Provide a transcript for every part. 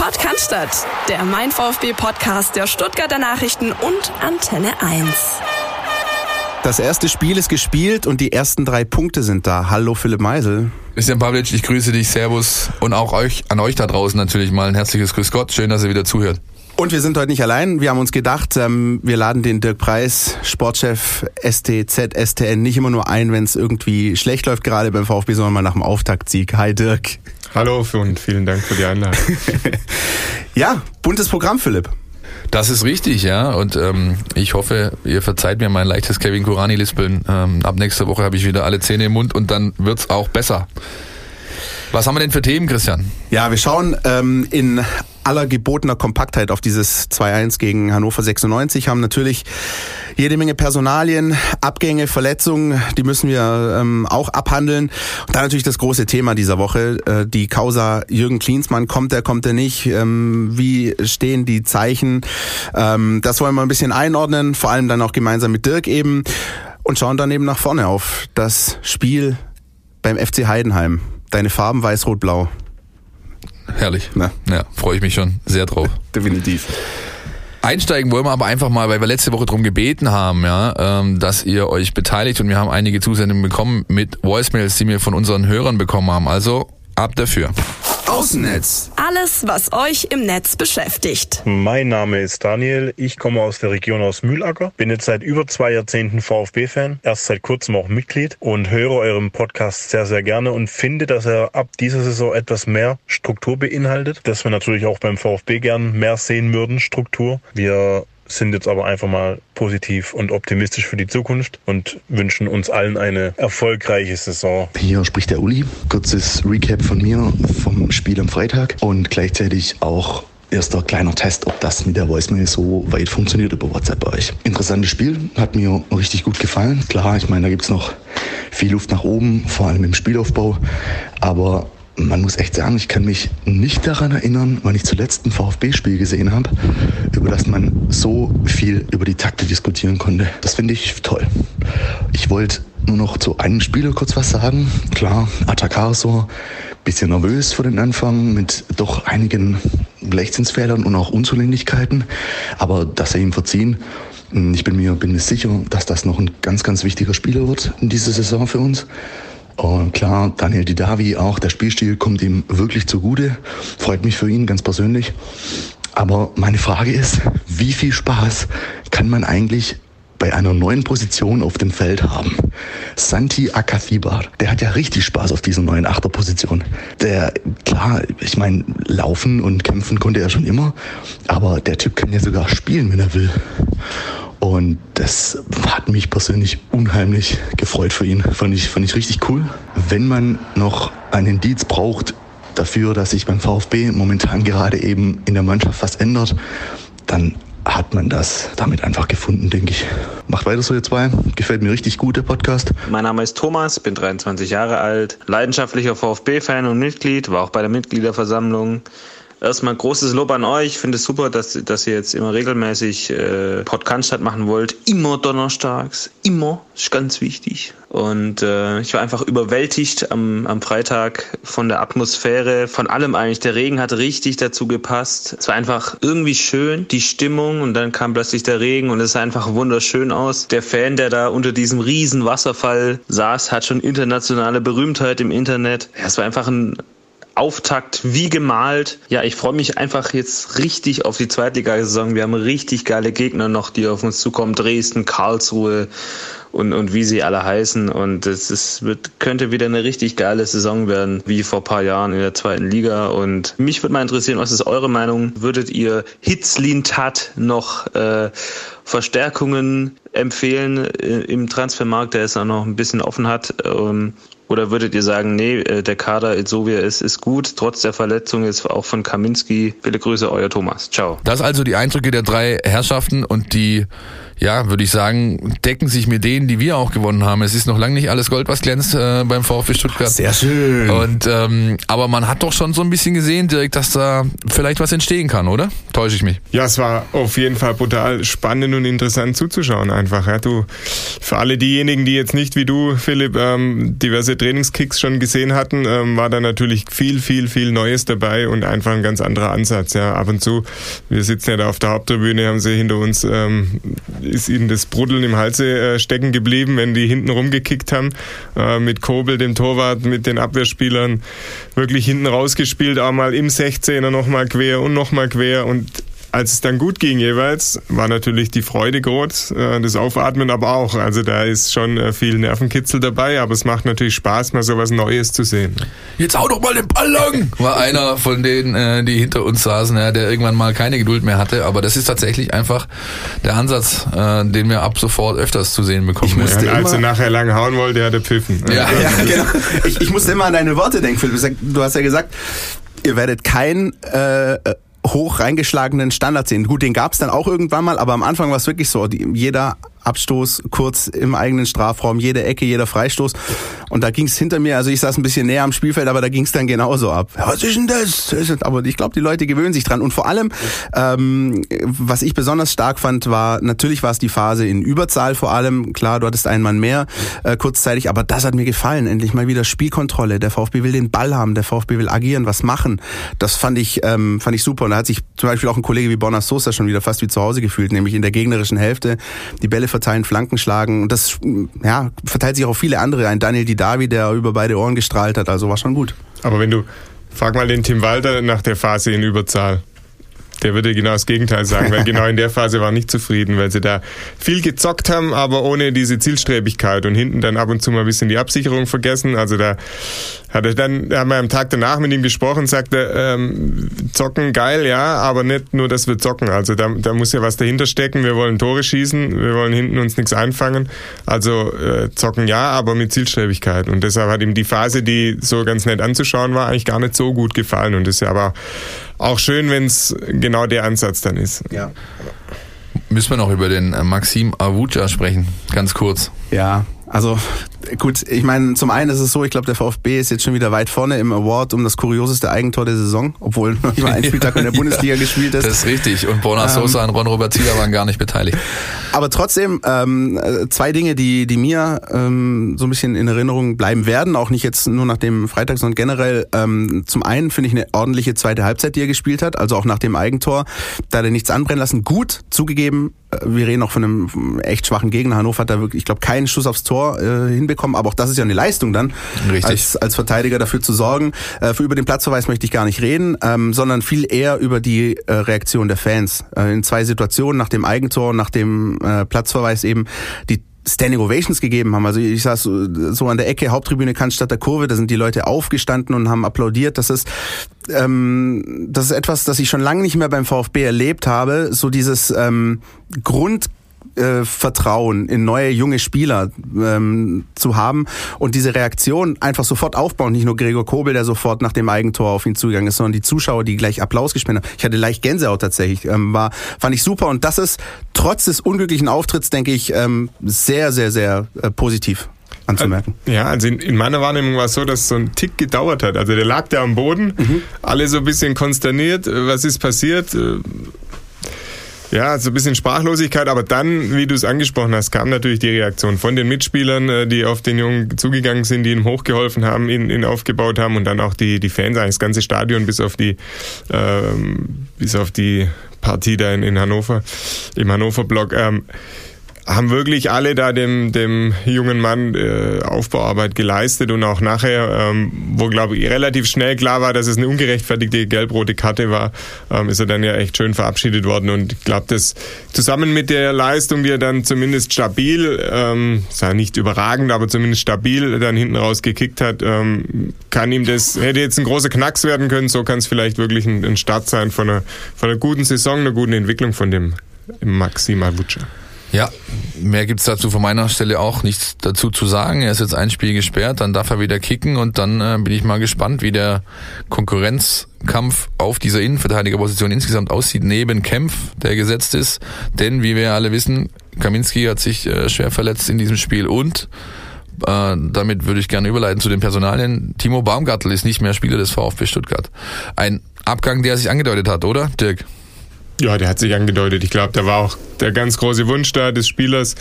Podcast, der Mein VfB Podcast der Stuttgarter Nachrichten und Antenne 1. Das erste Spiel ist gespielt und die ersten drei Punkte sind da. Hallo Philipp Meisel. Christian Pavlic, ich grüße dich, Servus und auch euch, an euch da draußen natürlich mal ein herzliches Grüß Gott. Schön, dass ihr wieder zuhört. Und wir sind heute nicht allein. Wir haben uns gedacht, ähm, wir laden den Dirk Preis, Sportchef STZ, STN, nicht immer nur ein, wenn es irgendwie schlecht läuft gerade beim VfB, sondern mal nach dem Auftaktsieg. Hi Dirk. Hallo und vielen Dank für die Einladung. ja, buntes Programm, Philipp. Das ist richtig, ja. Und ähm, ich hoffe, ihr verzeiht mir mein leichtes Kevin Kurani-Lispeln. Ähm, ab nächster Woche habe ich wieder alle Zähne im Mund und dann wird's auch besser. Was haben wir denn für Themen, Christian? Ja, wir schauen ähm, in aller gebotener Kompaktheit auf dieses 2-1 gegen Hannover 96, haben natürlich jede Menge Personalien, Abgänge, Verletzungen, die müssen wir ähm, auch abhandeln. Und dann natürlich das große Thema dieser Woche, äh, die Causa Jürgen Klinsmann, kommt er, kommt er nicht, ähm, wie stehen die Zeichen, ähm, das wollen wir ein bisschen einordnen, vor allem dann auch gemeinsam mit Dirk eben und schauen dann eben nach vorne auf das Spiel beim FC Heidenheim. Deine Farben weiß-rot-blau. Herrlich. Na? Ja, freue ich mich schon sehr drauf. Definitiv. Einsteigen wollen wir aber einfach mal, weil wir letzte Woche darum gebeten haben, ja, ähm, dass ihr euch beteiligt und wir haben einige Zusendungen bekommen mit Voicemails, die wir von unseren Hörern bekommen haben. Also ab dafür. Außennetz. Alles, was euch im Netz beschäftigt. Mein Name ist Daniel. Ich komme aus der Region aus Mühlacker. Bin jetzt seit über zwei Jahrzehnten VfB-Fan. Erst seit kurzem auch Mitglied und höre eurem Podcast sehr, sehr gerne und finde, dass er ab dieser Saison etwas mehr Struktur beinhaltet. Das wir natürlich auch beim VfB gern mehr sehen würden, Struktur. Wir sind jetzt aber einfach mal positiv und optimistisch für die Zukunft und wünschen uns allen eine erfolgreiche Saison. Hier spricht der Uli. Kurzes Recap von mir vom Spiel am Freitag und gleichzeitig auch erster kleiner Test, ob das mit der Voicemail so weit funktioniert über WhatsApp bei euch. Interessantes Spiel, hat mir richtig gut gefallen. Klar, ich meine, da gibt es noch viel Luft nach oben, vor allem im Spielaufbau. Aber man muss echt sagen, ich kann mich nicht daran erinnern, wann ich zuletzt ein VfB-Spiel gesehen habe, über das man so viel über die Takte diskutieren konnte. Das finde ich toll. Ich wollte nur noch zu einem Spieler kurz was sagen. Klar, Atakarsor, bisschen nervös vor den Anfang mit doch einigen Leichtsinnsfehlern und auch Unzulänglichkeiten, aber das er ihm verziehen. Ich bin mir, bin mir sicher, dass das noch ein ganz, ganz wichtiger Spieler wird in dieser Saison für uns. Und klar, Daniel Didavi auch, der Spielstil kommt ihm wirklich zugute. Freut mich für ihn ganz persönlich. Aber meine Frage ist, wie viel Spaß kann man eigentlich bei einer neuen Position auf dem Feld haben. Santi Akathibar, der hat ja richtig Spaß auf dieser neuen Achterposition. Der, klar, ich meine, laufen und kämpfen konnte er schon immer, aber der Typ kann ja sogar spielen, wenn er will. Und das hat mich persönlich unheimlich gefreut für ihn. Fand ich, fand ich richtig cool. Wenn man noch einen Indiz braucht dafür, dass sich beim VfB momentan gerade eben in der Mannschaft was ändert, dann hat man das damit einfach gefunden, denke ich. Macht weiter so, ihr zwei. Gefällt mir richtig gut, der Podcast. Mein Name ist Thomas, bin 23 Jahre alt, leidenschaftlicher VfB-Fan und Mitglied, war auch bei der Mitgliederversammlung. Erstmal großes Lob an euch. Ich finde es super, dass, dass ihr jetzt immer regelmäßig äh, Podcast machen wollt. Immer donnerstags. Immer. Ist ganz wichtig. Und äh, ich war einfach überwältigt am, am Freitag von der Atmosphäre, von allem eigentlich. Der Regen hat richtig dazu gepasst. Es war einfach irgendwie schön, die Stimmung. Und dann kam plötzlich der Regen und es sah einfach wunderschön aus. Der Fan, der da unter diesem riesen Wasserfall saß, hat schon internationale Berühmtheit im Internet. Ja, es war einfach ein Auftakt wie gemalt. Ja, ich freue mich einfach jetzt richtig auf die Zweitligasaison. Wir haben richtig geile Gegner noch, die auf uns zukommen. Dresden, Karlsruhe und, und wie sie alle heißen. Und es wird, könnte wieder eine richtig geile Saison werden, wie vor paar Jahren in der zweiten Liga. Und mich würde mal interessieren, was ist eure Meinung? Würdet ihr Hitzlin Tat noch äh, Verstärkungen empfehlen äh, im Transfermarkt, der es auch noch ein bisschen offen hat? Ähm, oder würdet ihr sagen, nee, äh, der Kader, so wie er ist, ist gut, trotz der Verletzung jetzt auch von Kaminski? Viele Grüße, euer Thomas. Ciao. Das also die Eindrücke der drei Herrschaften und die ja, würde ich sagen, decken sich mit denen, die wir auch gewonnen haben. Es ist noch lange nicht alles Gold, was glänzt äh, beim VfB Stuttgart. Sehr schön. Und ähm, aber man hat doch schon so ein bisschen gesehen, direkt, dass da vielleicht was entstehen kann, oder? Täusche ich mich? Ja, es war auf jeden Fall brutal spannend und interessant zuzuschauen einfach. Ja, du, für alle diejenigen, die jetzt nicht wie du, Philipp, ähm, diverse Trainingskicks schon gesehen hatten, ähm, war da natürlich viel, viel, viel Neues dabei und einfach ein ganz anderer Ansatz. Ja, ab und zu, wir sitzen ja da auf der Haupttribüne, haben sie hinter uns ähm, ist ihnen das Bruddeln im Halse äh, stecken geblieben, wenn die hinten rumgekickt haben. Äh, mit Kobel, dem Torwart, mit den Abwehrspielern wirklich hinten rausgespielt, auch mal im 16er nochmal quer und nochmal quer und als es dann gut ging jeweils, war natürlich die Freude groß, äh, das Aufatmen aber auch. Also da ist schon äh, viel Nervenkitzel dabei, aber es macht natürlich Spaß, mal so was Neues zu sehen. Jetzt hau doch mal den Ball lang! War einer von denen, äh, die hinter uns saßen, ja, der irgendwann mal keine Geduld mehr hatte. Aber das ist tatsächlich einfach der Ansatz, äh, den wir ab sofort öfters zu sehen bekommen. Ich musste ja, als er nachher lang hauen wollte, hat er pfiffen. Ja, ja genau. Ich, ich musste immer an deine Worte denken, Philipp. Du hast ja gesagt, ihr werdet kein äh, hoch reingeschlagenen Standard sehen. Gut, den gab es dann auch irgendwann mal, aber am Anfang war es wirklich so, die, jeder Abstoß kurz im eigenen Strafraum, jede Ecke, jeder Freistoß. Und da ging es hinter mir, also ich saß ein bisschen näher am Spielfeld, aber da ging es dann genauso ab. Was ist denn das? Aber ich glaube, die Leute gewöhnen sich dran. Und vor allem, ähm, was ich besonders stark fand, war, natürlich war es die Phase in Überzahl vor allem. Klar, du hattest einen Mann mehr äh, kurzzeitig, aber das hat mir gefallen. Endlich mal wieder Spielkontrolle. Der VfB will den Ball haben, der VfB will agieren, was machen. Das fand ich, ähm, fand ich super. Und da hat sich zum Beispiel auch ein Kollege wie Bonner Sosa schon wieder fast wie zu Hause gefühlt, nämlich in der gegnerischen Hälfte die Bälle verteilen, Flanken schlagen. Und das ja, verteilt sich auch viele andere. Ein Daniel Didavi, der über beide Ohren gestrahlt hat. Also war schon gut. Aber wenn du, frag mal den Tim Walter nach der Phase in Überzahl. Der würde genau das Gegenteil sagen, weil genau in der Phase war nicht zufrieden, weil sie da viel gezockt haben, aber ohne diese Zielstrebigkeit und hinten dann ab und zu mal ein bisschen die Absicherung vergessen. Also da hat er dann, haben wir am Tag danach mit ihm gesprochen, sagte, ähm, zocken geil, ja, aber nicht nur, dass wir zocken. Also da, da muss ja was dahinter stecken. Wir wollen Tore schießen, wir wollen hinten uns nichts einfangen. Also äh, zocken ja, aber mit Zielstrebigkeit. Und deshalb hat ihm die Phase, die so ganz nett anzuschauen war, eigentlich gar nicht so gut gefallen. Und das ist ja aber auch schön, wenn es genau der Ansatz dann ist. Ja. Müssen wir noch über den äh, Maxim Avuca sprechen, ganz kurz. Ja, also gut, ich meine, zum einen ist es so, ich glaube, der VfB ist jetzt schon wieder weit vorne im Award um das kurioseste Eigentor der Saison, obwohl noch nicht mal ein Spieltag in der Bundesliga gespielt ist. Das ist richtig. Und Borna Sosa ähm, und Ron-Robert Zieler waren gar nicht beteiligt. Aber trotzdem, ähm, zwei Dinge, die, die mir ähm, so ein bisschen in Erinnerung bleiben werden, auch nicht jetzt nur nach dem Freitag, sondern generell. Ähm, zum einen finde ich eine ordentliche zweite Halbzeit, die er gespielt hat, also auch nach dem Eigentor. Da hat er nichts anbrennen lassen. Gut, zugegeben, äh, wir reden auch von einem echt schwachen Gegner. Hannover hat da wirklich, ich glaube, keinen Schuss aufs Tor äh, hinbekommen, aber auch das ist ja eine Leistung dann, Richtig. Als, als Verteidiger dafür zu sorgen. Äh, für über den Platzverweis möchte ich gar nicht reden, ähm, sondern viel eher über die äh, Reaktion der Fans. Äh, in zwei Situationen, nach dem Eigentor, nach dem äh, Platzverweis eben, die Standing Ovations gegeben haben. Also ich saß so an der Ecke, Haupttribüne Cannstatt der Kurve, da sind die Leute aufgestanden und haben applaudiert. Das ist, ähm, das ist etwas, das ich schon lange nicht mehr beim VfB erlebt habe. So dieses ähm, Grund äh, Vertrauen in neue junge Spieler ähm, zu haben und diese Reaktion einfach sofort aufbauen. Nicht nur Gregor Kobel, der sofort nach dem Eigentor auf ihn zugegangen ist, sondern die Zuschauer, die gleich Applaus gespendet haben. Ich hatte leicht Gänsehaut tatsächlich. Ähm, war, fand ich super und das ist trotz des unglücklichen Auftritts, denke ich, ähm, sehr, sehr, sehr äh, positiv anzumerken. Ja, also in, in, meiner Wahrnehmung war es so, dass es so ein Tick gedauert hat. Also der lag da am Boden, mhm. alle so ein bisschen konsterniert, was ist passiert? Ja, so ein bisschen Sprachlosigkeit, aber dann, wie du es angesprochen hast, kam natürlich die Reaktion von den Mitspielern, äh, die auf den Jungen zugegangen sind, die ihm hochgeholfen haben, ihn, ihn aufgebaut haben und dann auch die, die Fans, eigentlich das ganze Stadion bis auf die, ähm, bis auf die Partie da in, in Hannover, im Hannover-Block. Ähm, haben wirklich alle da dem, dem jungen Mann äh, Aufbauarbeit geleistet und auch nachher, ähm, wo glaube ich relativ schnell klar war, dass es eine ungerechtfertigte gelb-rote Karte war, ähm, ist er dann ja echt schön verabschiedet worden und ich glaube, das zusammen mit der Leistung, die er dann zumindest stabil, ähm, sei nicht überragend, aber zumindest stabil dann hinten raus gekickt hat, ähm, kann ihm das, hätte jetzt ein großer Knacks werden können, so kann es vielleicht wirklich ein, ein Start sein von einer, von einer guten Saison, einer guten Entwicklung von dem Maxim Avuca. Ja, mehr gibt's dazu von meiner Stelle auch nichts dazu zu sagen. Er ist jetzt ein Spiel gesperrt, dann darf er wieder kicken und dann äh, bin ich mal gespannt, wie der Konkurrenz Kampf auf dieser Innenverteidigerposition insgesamt aussieht, neben Kempf, der gesetzt ist. Denn, wie wir alle wissen, Kaminski hat sich äh, schwer verletzt in diesem Spiel und äh, damit würde ich gerne überleiten zu den Personalien. Timo Baumgartel ist nicht mehr Spieler des VfB Stuttgart. Ein Abgang, der sich angedeutet hat, oder, Dirk? Ja, der hat sich angedeutet. Ich glaube, da war auch der ganz große Wunsch da des Spielers,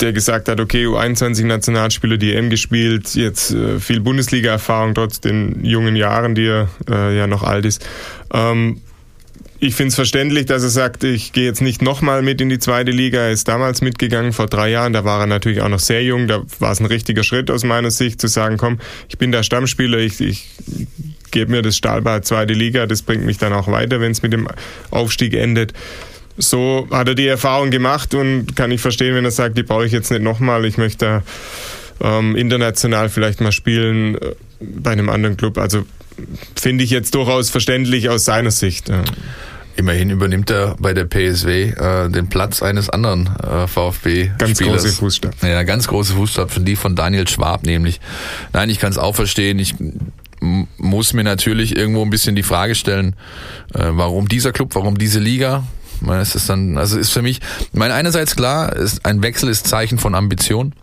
der gesagt hat, okay, U21-Nationalspieler, die EM gespielt, jetzt äh, viel Bundesliga-Erfahrung trotz den jungen Jahren, die er äh, ja noch alt ist. Ähm, ich finde es verständlich, dass er sagt, ich gehe jetzt nicht nochmal mit in die zweite Liga. Er ist damals mitgegangen, vor drei Jahren. Da war er natürlich auch noch sehr jung. Da war es ein richtiger Schritt aus meiner Sicht, zu sagen, komm, ich bin der Stammspieler, ich, ich gebe mir das Stahlbad zweite Liga. Das bringt mich dann auch weiter, wenn es mit dem Aufstieg endet so hat er die Erfahrung gemacht und kann ich verstehen, wenn er sagt, die brauche ich jetzt nicht nochmal, ich möchte ähm, international vielleicht mal spielen äh, bei einem anderen Club. Also finde ich jetzt durchaus verständlich aus seiner Sicht. Ja. Immerhin übernimmt er bei der PSW äh, den Platz eines anderen äh, VfB-Spielers. Ganz große Fußstapfen. Ja, ganz große Fußstapfen, die von Daniel Schwab nämlich. Nein, ich kann es auch verstehen. Ich muss mir natürlich irgendwo ein bisschen die Frage stellen, äh, warum dieser Club, warum diese Liga, es ist dann, also ist für mich, meine einerseits klar, ist ein Wechsel ist Zeichen von Ambition.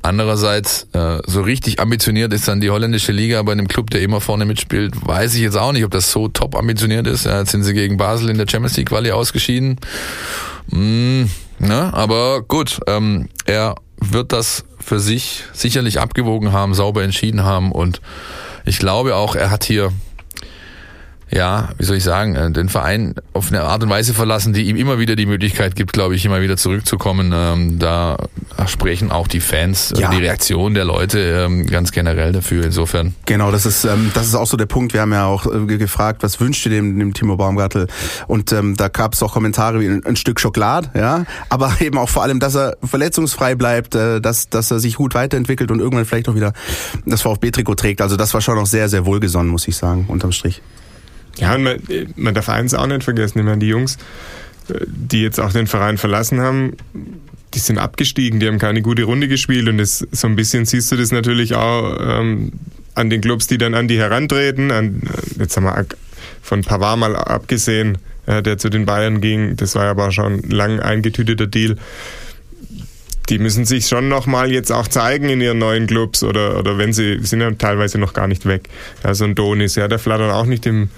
Andererseits, äh, so richtig ambitioniert ist dann die holländische Liga bei einem Club, der immer vorne mitspielt, weiß ich jetzt auch nicht, ob das so top ambitioniert ist. Ja, jetzt sind sie gegen Basel in der Champions League Quali ausgeschieden. Mm, ne? Aber gut, ähm, er wird das für sich sicherlich abgewogen haben, sauber entschieden haben. Und ich glaube auch, er hat hier ja, wie soll ich sagen, äh, den Verein auf eine Art und Weise verlassen, die ihm immer wieder die Möglichkeit gibt, glaube ich, immer wieder zurückzukommen. Ähm, da sprechen auch die Fans, ja. die Reaktion der Leute ähm, ganz generell dafür. Insofern. Genau, das ist ähm, das ist auch so der Punkt. Wir haben ja auch äh, gefragt, was wünscht ihr dem, dem Timo Baumgartel? Und ähm, da gab es auch Kommentare wie ein, ein, Stück Schokolade, ja, aber eben auch vor allem, dass er verletzungsfrei bleibt, äh, dass dass er sich gut weiterentwickelt und irgendwann vielleicht auch wieder das VfB-Trikot trägt. Also das war schon auch sehr sehr wohlgesonnen, muss ich sagen, unterm Strich. Ja, und man, man darf eins auch nicht vergessen, ich meine, die Jungs, die jetzt auch den Verein verlassen haben, die sind abgestiegen, die haben keine gute Runde gespielt und das, so ein bisschen siehst du das natürlich auch ähm, an den Clubs, die dann an die herantreten. An, äh, jetzt haben wir von Pavard mal abgesehen, äh, der zu den Bayern ging, das war ja aber schon lang eingetüteter Deal. Die müssen sich schon nochmal jetzt auch zeigen in ihren neuen Clubs oder, oder wenn sie sind ja teilweise noch gar nicht weg. Ja, so ein Donis, ja, der flattert auch nicht im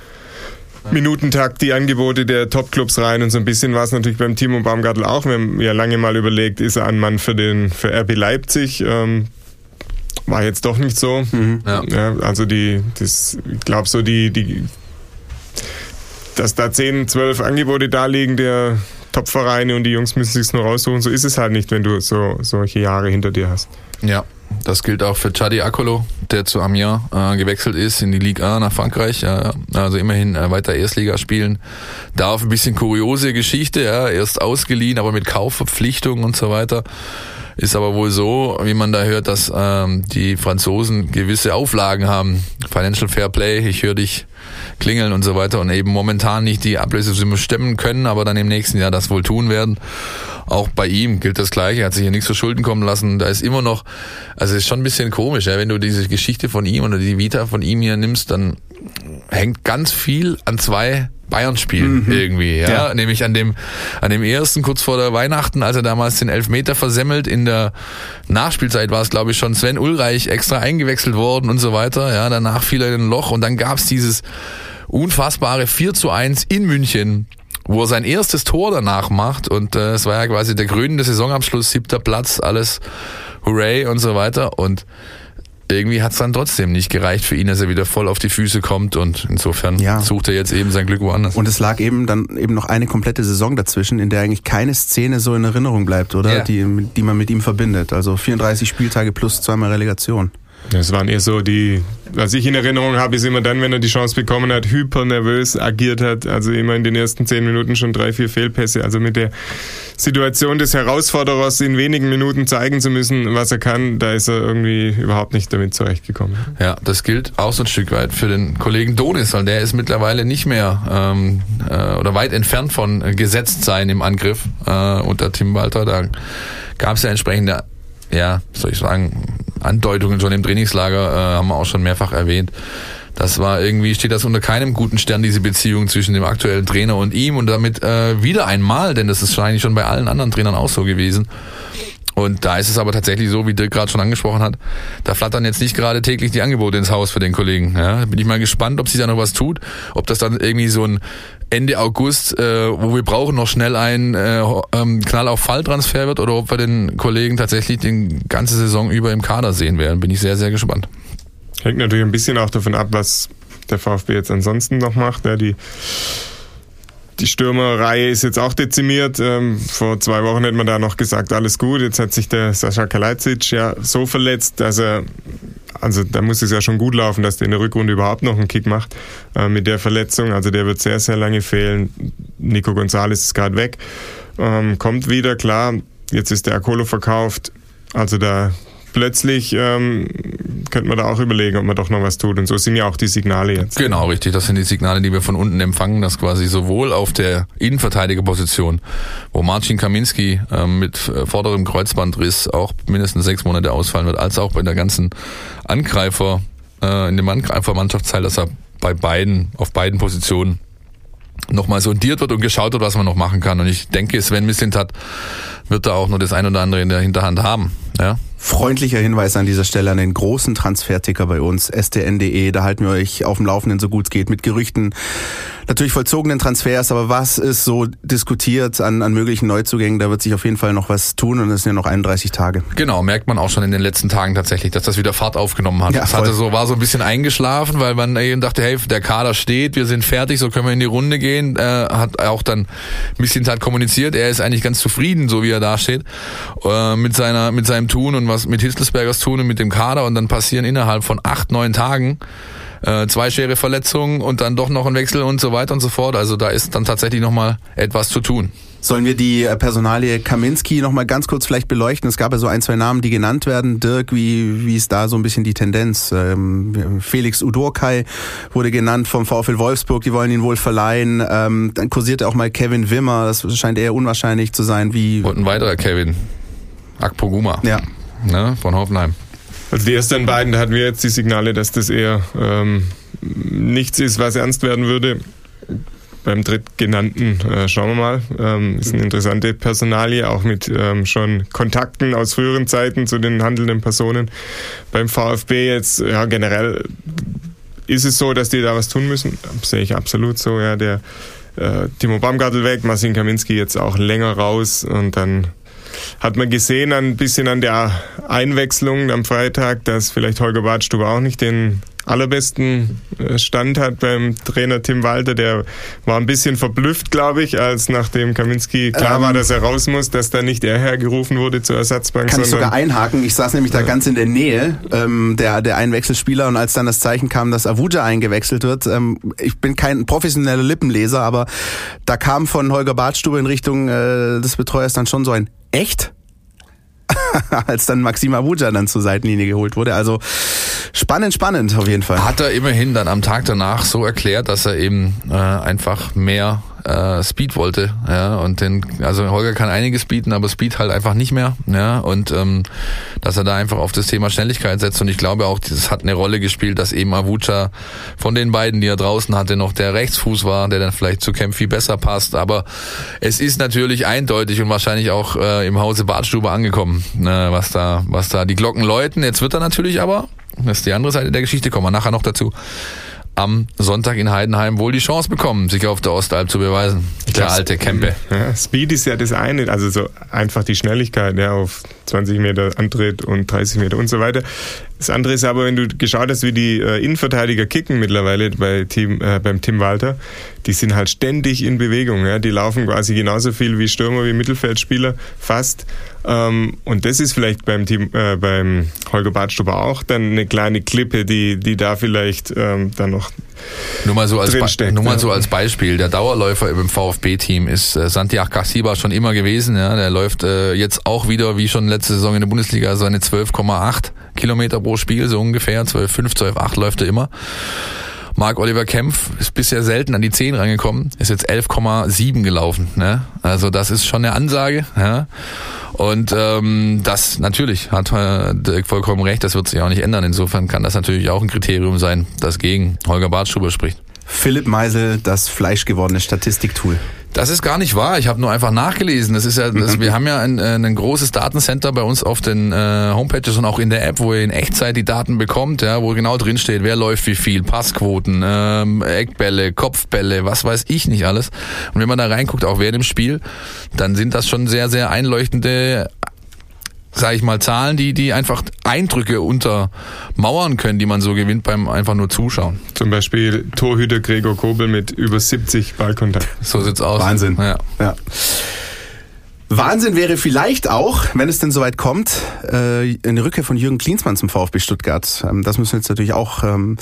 Minutentakt die Angebote der Topclubs rein und so ein bisschen war es natürlich beim Timo Baumgartel auch. Wir haben ja lange mal überlegt, ist er ein Mann für den für RB Leipzig? Ähm, war jetzt doch nicht so. Mhm. Ja. ja. also die, das, ich glaube so die, die, dass da 10, 12 Angebote da liegen der Topvereine und die Jungs müssen sich nur raussuchen. So ist es halt nicht, wenn du so solche Jahre hinter dir hast. Ja, das gilt auch für Chadi Akolo, der zu Amiens äh, gewechselt ist in die Ligue 1 nach Frankreich. Ja, also immerhin äh, weiter Erstliga spielen. Darf ein bisschen kuriose Geschichte, ja, erst ausgeliehen, aber mit Kaufverpflichtungen und so weiter. Ist aber wohl so, wie man da hört, dass ähm, die Franzosen gewisse Auflagen haben. Financial Fair Play, ich höre dich klingeln und so weiter und eben momentan nicht die Ablösesumme stemmen können, aber dann im nächsten Jahr das wohl tun werden. Auch bei ihm gilt das Gleiche, er hat sich hier nichts zu Schulden kommen lassen. Da ist immer noch, also es ist schon ein bisschen komisch, ja, wenn du diese Geschichte von ihm oder die Vita von ihm hier nimmst, dann hängt ganz viel an zwei Bayern-Spielen mhm. irgendwie, ja? ja? Nämlich an dem, an dem ersten kurz vor der Weihnachten, als er damals den Elfmeter versemmelt. In der Nachspielzeit war es, glaube ich, schon Sven Ulreich extra eingewechselt worden und so weiter. Ja, danach fiel er in ein Loch und dann gab's dieses unfassbare 4 zu 1 in München wo er sein erstes Tor danach macht und äh, es war ja quasi der grünende Saisonabschluss, siebter Platz, alles Hooray und so weiter und irgendwie hat es dann trotzdem nicht gereicht für ihn, dass er wieder voll auf die Füße kommt und insofern ja. sucht er jetzt eben sein Glück woanders. Und es lag eben dann eben noch eine komplette Saison dazwischen, in der eigentlich keine Szene so in Erinnerung bleibt, oder? Ja. Die, die man mit ihm verbindet. Also 34 Spieltage plus zweimal Relegation. Das waren eher so die, was ich in Erinnerung habe, ist immer dann, wenn er die Chance bekommen hat, hyper nervös agiert hat. Also immer in den ersten zehn Minuten schon drei, vier Fehlpässe. Also mit der Situation des Herausforderers in wenigen Minuten zeigen zu müssen, was er kann, da ist er irgendwie überhaupt nicht damit zurechtgekommen. Ja, das gilt auch so ein Stück weit für den Kollegen Donis, weil der ist mittlerweile nicht mehr ähm, äh, oder weit entfernt von gesetzt sein im Angriff äh, unter Tim Walter. Da gab es ja entsprechende ja, soll ich sagen, Andeutungen schon im Trainingslager äh, haben wir auch schon mehrfach erwähnt, Das war irgendwie, steht das unter keinem guten Stern, diese Beziehung zwischen dem aktuellen Trainer und ihm und damit äh, wieder einmal, denn das ist wahrscheinlich schon bei allen anderen Trainern auch so gewesen. Und da ist es aber tatsächlich so, wie Dirk gerade schon angesprochen hat, da flattern jetzt nicht gerade täglich die Angebote ins Haus für den Kollegen. Ja, bin ich mal gespannt, ob sich da noch was tut, ob das dann irgendwie so ein Ende August, äh, wo wir brauchen noch schnell einen äh, ähm, Knall auf Falltransfer wird oder ob wir den Kollegen tatsächlich die ganze Saison über im Kader sehen werden. Bin ich sehr, sehr gespannt. Hängt natürlich ein bisschen auch davon ab, was der VfB jetzt ansonsten noch macht. Ja, die die Stürmerreihe ist jetzt auch dezimiert. Ähm, vor zwei Wochen hätte man da noch gesagt, alles gut. Jetzt hat sich der Sascha Kalajdzic ja so verletzt, dass er, also da muss es ja schon gut laufen, dass der in der Rückrunde überhaupt noch einen Kick macht äh, mit der Verletzung. Also der wird sehr, sehr lange fehlen. Nico Gonzalez ist gerade weg, ähm, kommt wieder, klar. Jetzt ist der Akolo verkauft. Also da plötzlich ähm, könnte man da auch überlegen, ob man doch noch was tut. Und so sind ja auch die Signale jetzt. Genau, richtig. Das sind die Signale, die wir von unten empfangen, dass quasi sowohl auf der Innenverteidigerposition, wo Marcin Kaminski ähm, mit äh, vorderem Kreuzbandriss auch mindestens sechs Monate ausfallen wird, als auch bei der ganzen Angreifer, äh, in dem Angreifermannschaftsteil, dass er bei beiden, auf beiden Positionen nochmal sondiert wird und geschaut wird, was man noch machen kann. Und ich denke, Sven Mislintat wird da auch nur das ein oder andere in der Hinterhand haben. Ja. Freundlicher Hinweis an dieser Stelle an den großen Transferticker bei uns, stn.de. Da halten wir euch auf dem Laufenden, so gut es geht, mit Gerüchten, natürlich vollzogenen Transfers. Aber was ist so diskutiert an, an möglichen Neuzugängen? Da wird sich auf jeden Fall noch was tun und es sind ja noch 31 Tage. Genau, merkt man auch schon in den letzten Tagen tatsächlich, dass das wieder Fahrt aufgenommen hat. Ja, das hatte so, war so ein bisschen eingeschlafen, weil man eben dachte, hey, der Kader steht, wir sind fertig, so können wir in die Runde gehen. Äh, hat auch dann ein bisschen Zeit kommuniziert. Er ist eigentlich ganz zufrieden, so wie er da steht, äh, mit seiner, mit seinem Tun und was mit Hitzelsbergers tun und mit dem Kader und dann passieren innerhalb von acht, neun Tagen äh, zwei schwere Verletzungen und dann doch noch ein Wechsel und so weiter und so fort. Also da ist dann tatsächlich nochmal etwas zu tun. Sollen wir die äh, Personalie Kaminski noch mal ganz kurz vielleicht beleuchten? Es gab ja so ein, zwei Namen, die genannt werden. Dirk, wie, wie ist da so ein bisschen die Tendenz? Ähm, Felix Udorkai wurde genannt vom VfL Wolfsburg, die wollen ihn wohl verleihen. Ähm, dann kursierte auch mal Kevin Wimmer, das scheint eher unwahrscheinlich zu sein. Wie Und ein weiterer Kevin, Akpoguma. Ja, ne, von Hoffenheim. Also die ersten beiden, da hatten wir jetzt die Signale, dass das eher ähm, nichts ist, was ernst werden würde. Beim drittgenannten äh, schauen wir mal. Ähm, ist eine interessante Personalie, auch mit ähm, schon Kontakten aus früheren Zeiten zu den handelnden Personen. Beim VfB jetzt, ja, generell ist es so, dass die da was tun müssen. Das sehe ich absolut so, ja. Der äh, Timo Baumgartel weg, Marcin Kaminski jetzt auch länger raus und dann hat man gesehen ein bisschen an der Einwechslung am Freitag, dass vielleicht Holger Badstuber auch nicht den allerbesten äh, Stand hat beim Trainer Tim Walter. Der war ein bisschen verblüfft, glaube ich, als nachdem Kaminski klar ähm, war, dass er raus muss, dass da nicht er hergerufen wurde zur Ersatzbank. Kann ich sogar einhaken. Ich saß nämlich da ganz in der Nähe ähm, der, der Einwechselspieler und als dann das Zeichen kam, dass Avuja eingewechselt wird, ähm, ich bin kein professioneller Lippenleser, aber da kam von Holger Badstube in Richtung äh, des Betreuers dann schon so ein Echt? als dann Maxim Abuja dann zur Seitenlinie geholt wurde. Also spannend, spannend auf jeden Fall. Hat er immerhin dann am Tag danach so erklärt, dass er eben äh, einfach mehr äh, Speed wollte, ja, und den, also Holger kann einiges bieten, aber Speed halt einfach nicht mehr, ja, und ähm, dass er da einfach auf das Thema Schnelligkeit setzt und ich glaube auch, das hat eine Rolle gespielt, dass eben Avucha von den beiden, die er draußen hatte, noch der Rechtsfuß war, der dann vielleicht zu Kempfi besser passt, aber es ist natürlich eindeutig und wahrscheinlich auch äh, im Hause Badstube angekommen, ne, was da, was da die Glocken läuten. Jetzt wird er natürlich aber, das ist die andere Seite der Geschichte, kommen wir nachher noch dazu, am Sonntag in Heidenheim wohl die Chance bekommen, sich auf der Ostalb zu beweisen. Der glaub, alte Kempe. Ja, Speed ist ja das eine, also so einfach die Schnelligkeit, ja, auf 20 Meter Antritt und 30 Meter und so weiter. Das andere ist aber, wenn du geschaut hast, wie die äh, Innenverteidiger kicken mittlerweile bei Team, äh, beim Tim Walter, die sind halt ständig in Bewegung. Ja? Die laufen quasi genauso viel wie Stürmer, wie Mittelfeldspieler, fast. Ähm, und das ist vielleicht beim Team, äh, beim Holger Badstuber auch dann eine kleine Klippe, die, die da vielleicht ähm, dann noch nur mal so als, steckt, nur mal so als Beispiel. Der Dauerläufer im VfB-Team ist äh, Santiago Casiba schon immer gewesen. Ja? Der läuft äh, jetzt auch wieder, wie schon letzte Saison in der Bundesliga, seine 12,8 Kilometer pro Spiel, so ungefähr. 12,5, 12,8 läuft er immer. Marc Oliver Kempf ist bisher selten an die 10 rangekommen, ist jetzt 11,7 gelaufen. Ne? Also das ist schon eine Ansage. Ja? Und ähm, das natürlich hat äh, Dirk vollkommen recht, das wird sich auch nicht ändern. Insofern kann das natürlich auch ein Kriterium sein, das gegen Holger Bartstuber spricht. Philipp Meisel, das fleischgewordene Statistiktool. Das ist gar nicht wahr. Ich habe nur einfach nachgelesen. Das ist ja, das, wir haben ja ein, äh, ein großes Datencenter bei uns auf den äh, Homepages und auch in der App, wo ihr in Echtzeit die Daten bekommt, ja, wo genau drin steht, wer läuft wie viel, Passquoten, ähm, Eckbälle, Kopfbälle, was weiß ich nicht alles. Und wenn man da reinguckt, auch während dem Spiel, dann sind das schon sehr, sehr einleuchtende sage ich mal, Zahlen, die, die einfach Eindrücke untermauern können, die man so gewinnt beim einfach nur Zuschauen. Zum Beispiel Torhüter Gregor Kobel mit über 70 Ballkontakt. So sieht's aus. Wahnsinn. Ja. ja. Wahnsinn wäre vielleicht auch, wenn es denn soweit kommt, äh, eine Rückkehr von Jürgen Klinsmann zum VfB Stuttgart. Ähm, das müssen wir jetzt natürlich auch ähm,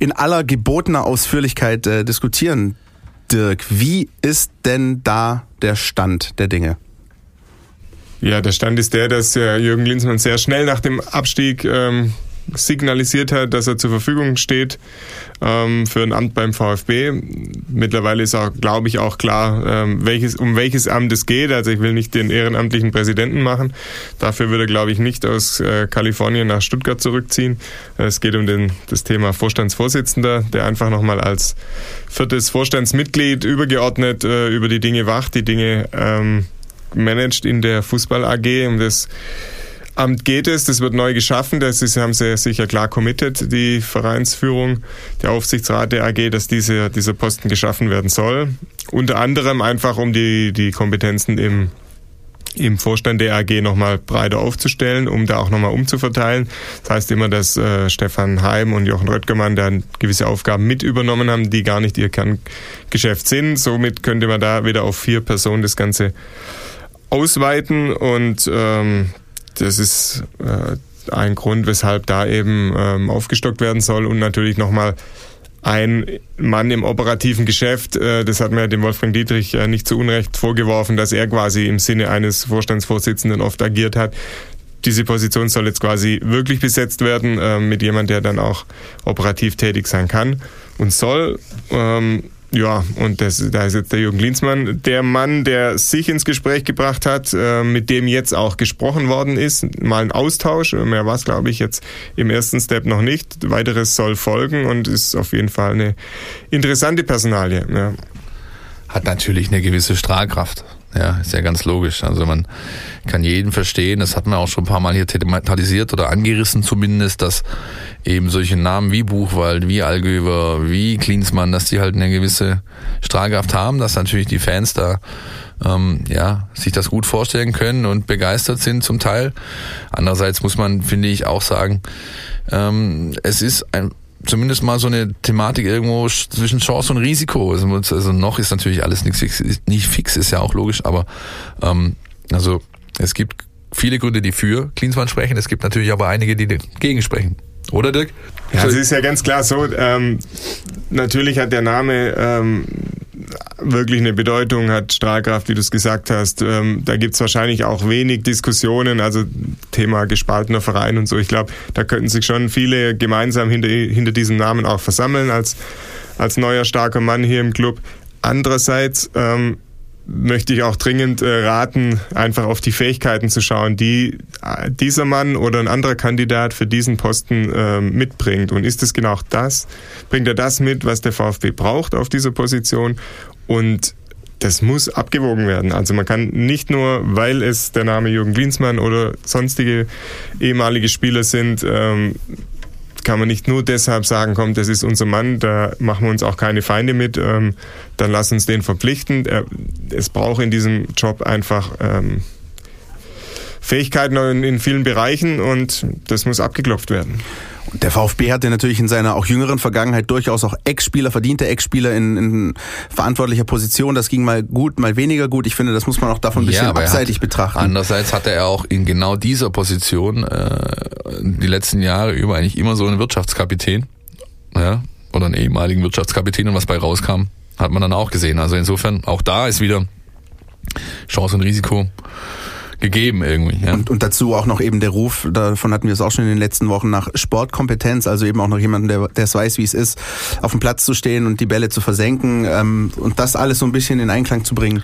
in aller gebotener Ausführlichkeit äh, diskutieren. Dirk, wie ist denn da der Stand der Dinge? Ja, der Stand ist der, dass Jürgen Klinsmann sehr schnell nach dem Abstieg ähm, signalisiert hat, dass er zur Verfügung steht ähm, für ein Amt beim VfB. Mittlerweile ist auch, glaube ich, auch klar, ähm, welches, um welches Amt es geht. Also ich will nicht den ehrenamtlichen Präsidenten machen. Dafür würde er, glaube ich, nicht aus äh, Kalifornien nach Stuttgart zurückziehen. Es geht um den, das Thema Vorstandsvorsitzender, der einfach nochmal als viertes Vorstandsmitglied übergeordnet äh, über die Dinge wacht, die Dinge ähm, managt in der Fußball AG. Um das Amt geht es, das wird neu geschaffen, das ist, haben sie sicher klar committed, die Vereinsführung, der Aufsichtsrat der AG, dass diese, dieser Posten geschaffen werden soll. Unter anderem einfach, um die, die Kompetenzen im im Vorstand der AG nochmal breiter aufzustellen, um da auch nochmal umzuverteilen. Das heißt immer, dass äh, Stefan Heim und Jochen Röttgermann dann gewisse Aufgaben mit übernommen haben, die gar nicht ihr Kerngeschäft sind. Somit könnte man da wieder auf vier Personen das Ganze ausweiten und ähm, das ist äh, ein Grund, weshalb da eben ähm, aufgestockt werden soll und natürlich nochmal ein Mann im operativen Geschäft, äh, das hat mir dem Wolfgang Dietrich äh, nicht zu Unrecht vorgeworfen, dass er quasi im Sinne eines Vorstandsvorsitzenden oft agiert hat. Diese Position soll jetzt quasi wirklich besetzt werden äh, mit jemand, der dann auch operativ tätig sein kann und soll. Ähm, ja, und das, da ist jetzt der Jürgen Klinsmann, der Mann, der sich ins Gespräch gebracht hat, äh, mit dem jetzt auch gesprochen worden ist. Mal ein Austausch, mehr war es, glaube ich, jetzt im ersten Step noch nicht. Weiteres soll folgen und ist auf jeden Fall eine interessante Personalie. Ja. Hat natürlich eine gewisse Strahlkraft. Ja, ist ja ganz logisch. Also man kann jeden verstehen, das hat man auch schon ein paar Mal hier thematisiert oder angerissen zumindest, dass eben solche Namen wie Buchwald, wie Allgöwer, wie Klinsmann, dass die halt eine gewisse Strahlkraft haben, dass natürlich die Fans da ähm, ja, sich das gut vorstellen können und begeistert sind zum Teil. Andererseits muss man, finde ich, auch sagen, ähm, es ist ein zumindest mal so eine Thematik irgendwo zwischen Chance und Risiko. Also, also noch ist natürlich alles nicht fix, nicht fix, ist ja auch logisch, aber ähm, also es gibt viele Gründe, die für Klinsmann sprechen. Es gibt natürlich aber einige, die dagegen sprechen. Oder Dirk? Ja, es ist ja ganz klar so. Ähm, natürlich hat der Name ähm, wirklich eine Bedeutung, hat Strahlkraft, wie du es gesagt hast. Ähm, da gibt's wahrscheinlich auch wenig Diskussionen, also Thema gespaltener Verein und so. Ich glaube, da könnten sich schon viele gemeinsam hinter, hinter diesem Namen auch versammeln als, als neuer starker Mann hier im Club. Andererseits ähm, möchte ich auch dringend äh, raten, einfach auf die Fähigkeiten zu schauen, die äh, dieser Mann oder ein anderer Kandidat für diesen Posten äh, mitbringt. Und ist es genau das? Bringt er das mit, was der VfB braucht auf dieser Position? Und das muss abgewogen werden. Also man kann nicht nur, weil es der Name Jürgen Klinsmann oder sonstige ehemalige Spieler sind, ähm, kann man nicht nur deshalb sagen, komm, das ist unser Mann, da machen wir uns auch keine Feinde mit, ähm, dann lass uns den verpflichten. Er, es braucht in diesem Job einfach ähm, Fähigkeiten in, in vielen Bereichen und das muss abgeklopft werden. Der VfB hatte natürlich in seiner auch jüngeren Vergangenheit durchaus auch Ex-Spieler, verdiente Ex-Spieler in, in verantwortlicher Position. Das ging mal gut, mal weniger gut. Ich finde, das muss man auch davon ein bisschen ja, abseitig hat, betrachten. Andererseits hatte er auch in genau dieser Position äh, die letzten Jahre über eigentlich immer so einen Wirtschaftskapitän. Ja, oder einen ehemaligen Wirtschaftskapitän und was bei rauskam, hat man dann auch gesehen. Also insofern, auch da ist wieder Chance und Risiko gegeben irgendwie. Ja. Und, und dazu auch noch eben der Ruf, davon hatten wir es auch schon in den letzten Wochen, nach Sportkompetenz, also eben auch noch jemanden, der es weiß, wie es ist, auf dem Platz zu stehen und die Bälle zu versenken ähm, und das alles so ein bisschen in Einklang zu bringen.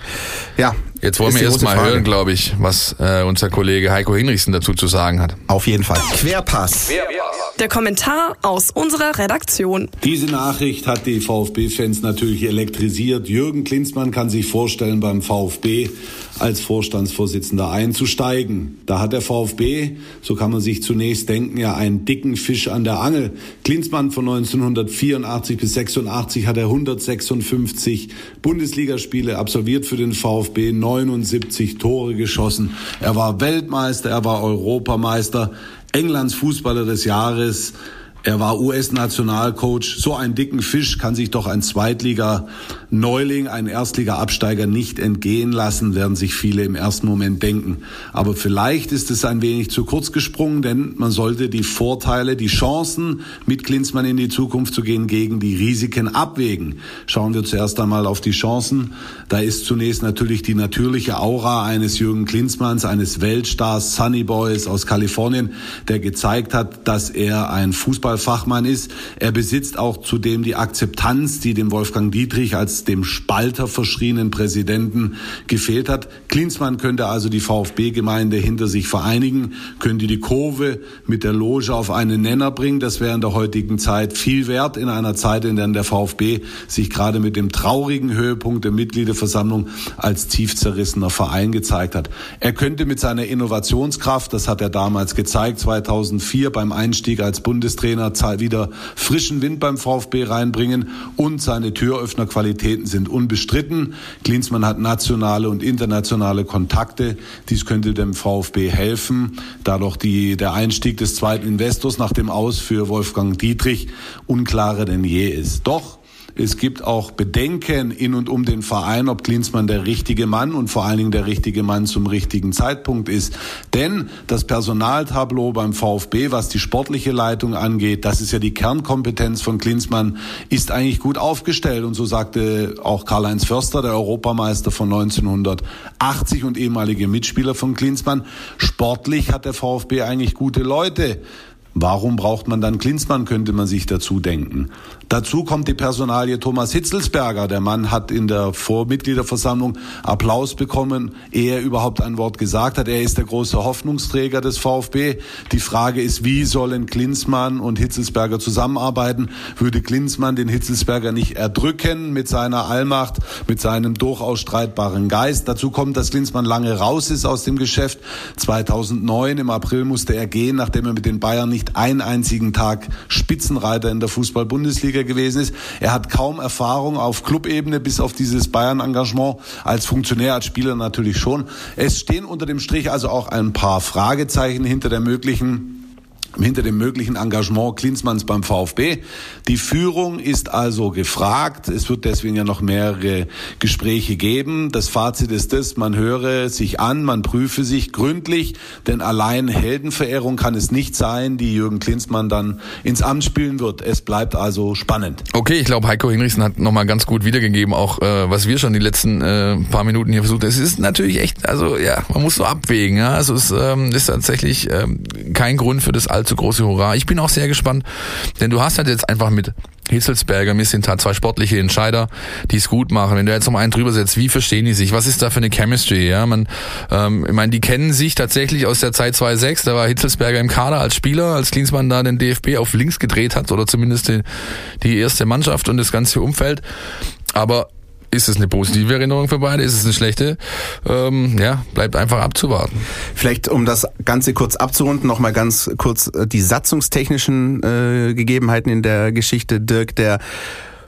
Ja. Jetzt wollen wir erst mal hören, glaube ich, was äh, unser Kollege Heiko Hinrichsen dazu zu sagen hat. Auf jeden Fall. Querpass. Der Kommentar aus unserer Redaktion. Diese Nachricht hat die VfB-Fans natürlich elektrisiert. Jürgen Klinsmann kann sich vorstellen, beim VfB als Vorstandsvorsitzender einzusteigen. Da hat der VfB, so kann man sich zunächst denken, ja einen dicken Fisch an der Angel. Klinsmann von 1984 bis 86 hat er 156 Bundesligaspiele absolviert für den VfB, 79 Tore geschossen. Er war Weltmeister, er war Europameister, Englands Fußballer des Jahres. Er war US-Nationalcoach. So einen dicken Fisch kann sich doch ein Zweitliga-Neuling, ein Erstliga-Absteiger nicht entgehen lassen, werden sich viele im ersten Moment denken. Aber vielleicht ist es ein wenig zu kurz gesprungen, denn man sollte die Vorteile, die Chancen, mit Klinsmann in die Zukunft zu gehen, gegen die Risiken abwägen. Schauen wir zuerst einmal auf die Chancen. Da ist zunächst natürlich die natürliche Aura eines Jürgen Klinsmanns, eines Weltstars, Sunny Boys aus Kalifornien, der gezeigt hat, dass er ein Fußball Fußballfachmann ist. Er besitzt auch zudem die Akzeptanz, die dem Wolfgang Dietrich als dem Spalter verschrienen Präsidenten gefehlt hat. Klinsmann könnte also die VfB-Gemeinde hinter sich vereinigen, könnte die Kurve mit der Loge auf einen Nenner bringen. Das wäre in der heutigen Zeit viel wert, in einer Zeit, in der der VfB sich gerade mit dem traurigen Höhepunkt der Mitgliederversammlung als tief zerrissener Verein gezeigt hat. Er könnte mit seiner Innovationskraft, das hat er damals gezeigt, 2004 beim Einstieg als Bundestrainer, Trainer wieder frischen Wind beim VfB reinbringen und seine Türöffnerqualitäten sind unbestritten. Klinsmann hat nationale und internationale Kontakte. Dies könnte dem VfB helfen, da doch die, der Einstieg des zweiten Investors nach dem Aus für Wolfgang Dietrich unklarer denn je ist. Doch es gibt auch Bedenken in und um den Verein, ob Klinsmann der richtige Mann und vor allen Dingen der richtige Mann zum richtigen Zeitpunkt ist. Denn das Personaltableau beim VfB, was die sportliche Leitung angeht, das ist ja die Kernkompetenz von Klinsmann, ist eigentlich gut aufgestellt. Und so sagte auch Karl-Heinz Förster, der Europameister von 1980 und ehemalige Mitspieler von Klinsmann, sportlich hat der VfB eigentlich gute Leute. Warum braucht man dann Klinsmann, könnte man sich dazu denken. Dazu kommt die Personalie Thomas Hitzelsberger. Der Mann hat in der Vormitgliederversammlung Applaus bekommen, ehe er überhaupt ein Wort gesagt hat. Er ist der große Hoffnungsträger des VfB. Die Frage ist, wie sollen Klinsmann und Hitzelsberger zusammenarbeiten? Würde Klinsmann den Hitzelsberger nicht erdrücken mit seiner Allmacht, mit seinem durchaus streitbaren Geist? Dazu kommt, dass Klinsmann lange raus ist aus dem Geschäft. 2009 im April musste er gehen, nachdem er mit den Bayern nicht nicht einen einzigen Tag Spitzenreiter in der Fußball-Bundesliga gewesen ist. Er hat kaum Erfahrung auf Clubebene bis auf dieses Bayern-Engagement als Funktionär, als Spieler natürlich schon. Es stehen unter dem Strich also auch ein paar Fragezeichen hinter der möglichen hinter dem möglichen Engagement Klinsmanns beim VfB. Die Führung ist also gefragt. Es wird deswegen ja noch mehrere Gespräche geben. Das Fazit ist das, man höre sich an, man prüfe sich gründlich, denn allein Heldenverehrung kann es nicht sein, die Jürgen Klinsmann dann ins Amt spielen wird. Es bleibt also spannend. Okay, ich glaube, Heiko Hinrichsen hat nochmal ganz gut wiedergegeben, auch äh, was wir schon die letzten äh, paar Minuten hier versucht. Es ist natürlich echt, also ja, man muss so abwägen. Ja? Also es ähm, ist tatsächlich ähm, kein Grund für das allzu große Hurra. Ich bin auch sehr gespannt, denn du hast halt jetzt einfach mit Hitzelsberger, Missintat, zwei sportliche Entscheider, die es gut machen. Wenn du jetzt noch einen drüber setzt, wie verstehen die sich? Was ist da für eine Chemistry? Ja, man, ähm, ich meine, die kennen sich tatsächlich aus der Zeit 2006. Da war Hitzelsberger im Kader als Spieler, als Klinsmann da den DFB auf links gedreht hat oder zumindest die, die erste Mannschaft und das ganze Umfeld. Aber ist es eine positive Erinnerung für beide? Ist es eine schlechte? Ähm, ja, bleibt einfach abzuwarten. Vielleicht, um das Ganze kurz abzurunden, nochmal ganz kurz äh, die satzungstechnischen äh, Gegebenheiten in der Geschichte. Dirk, der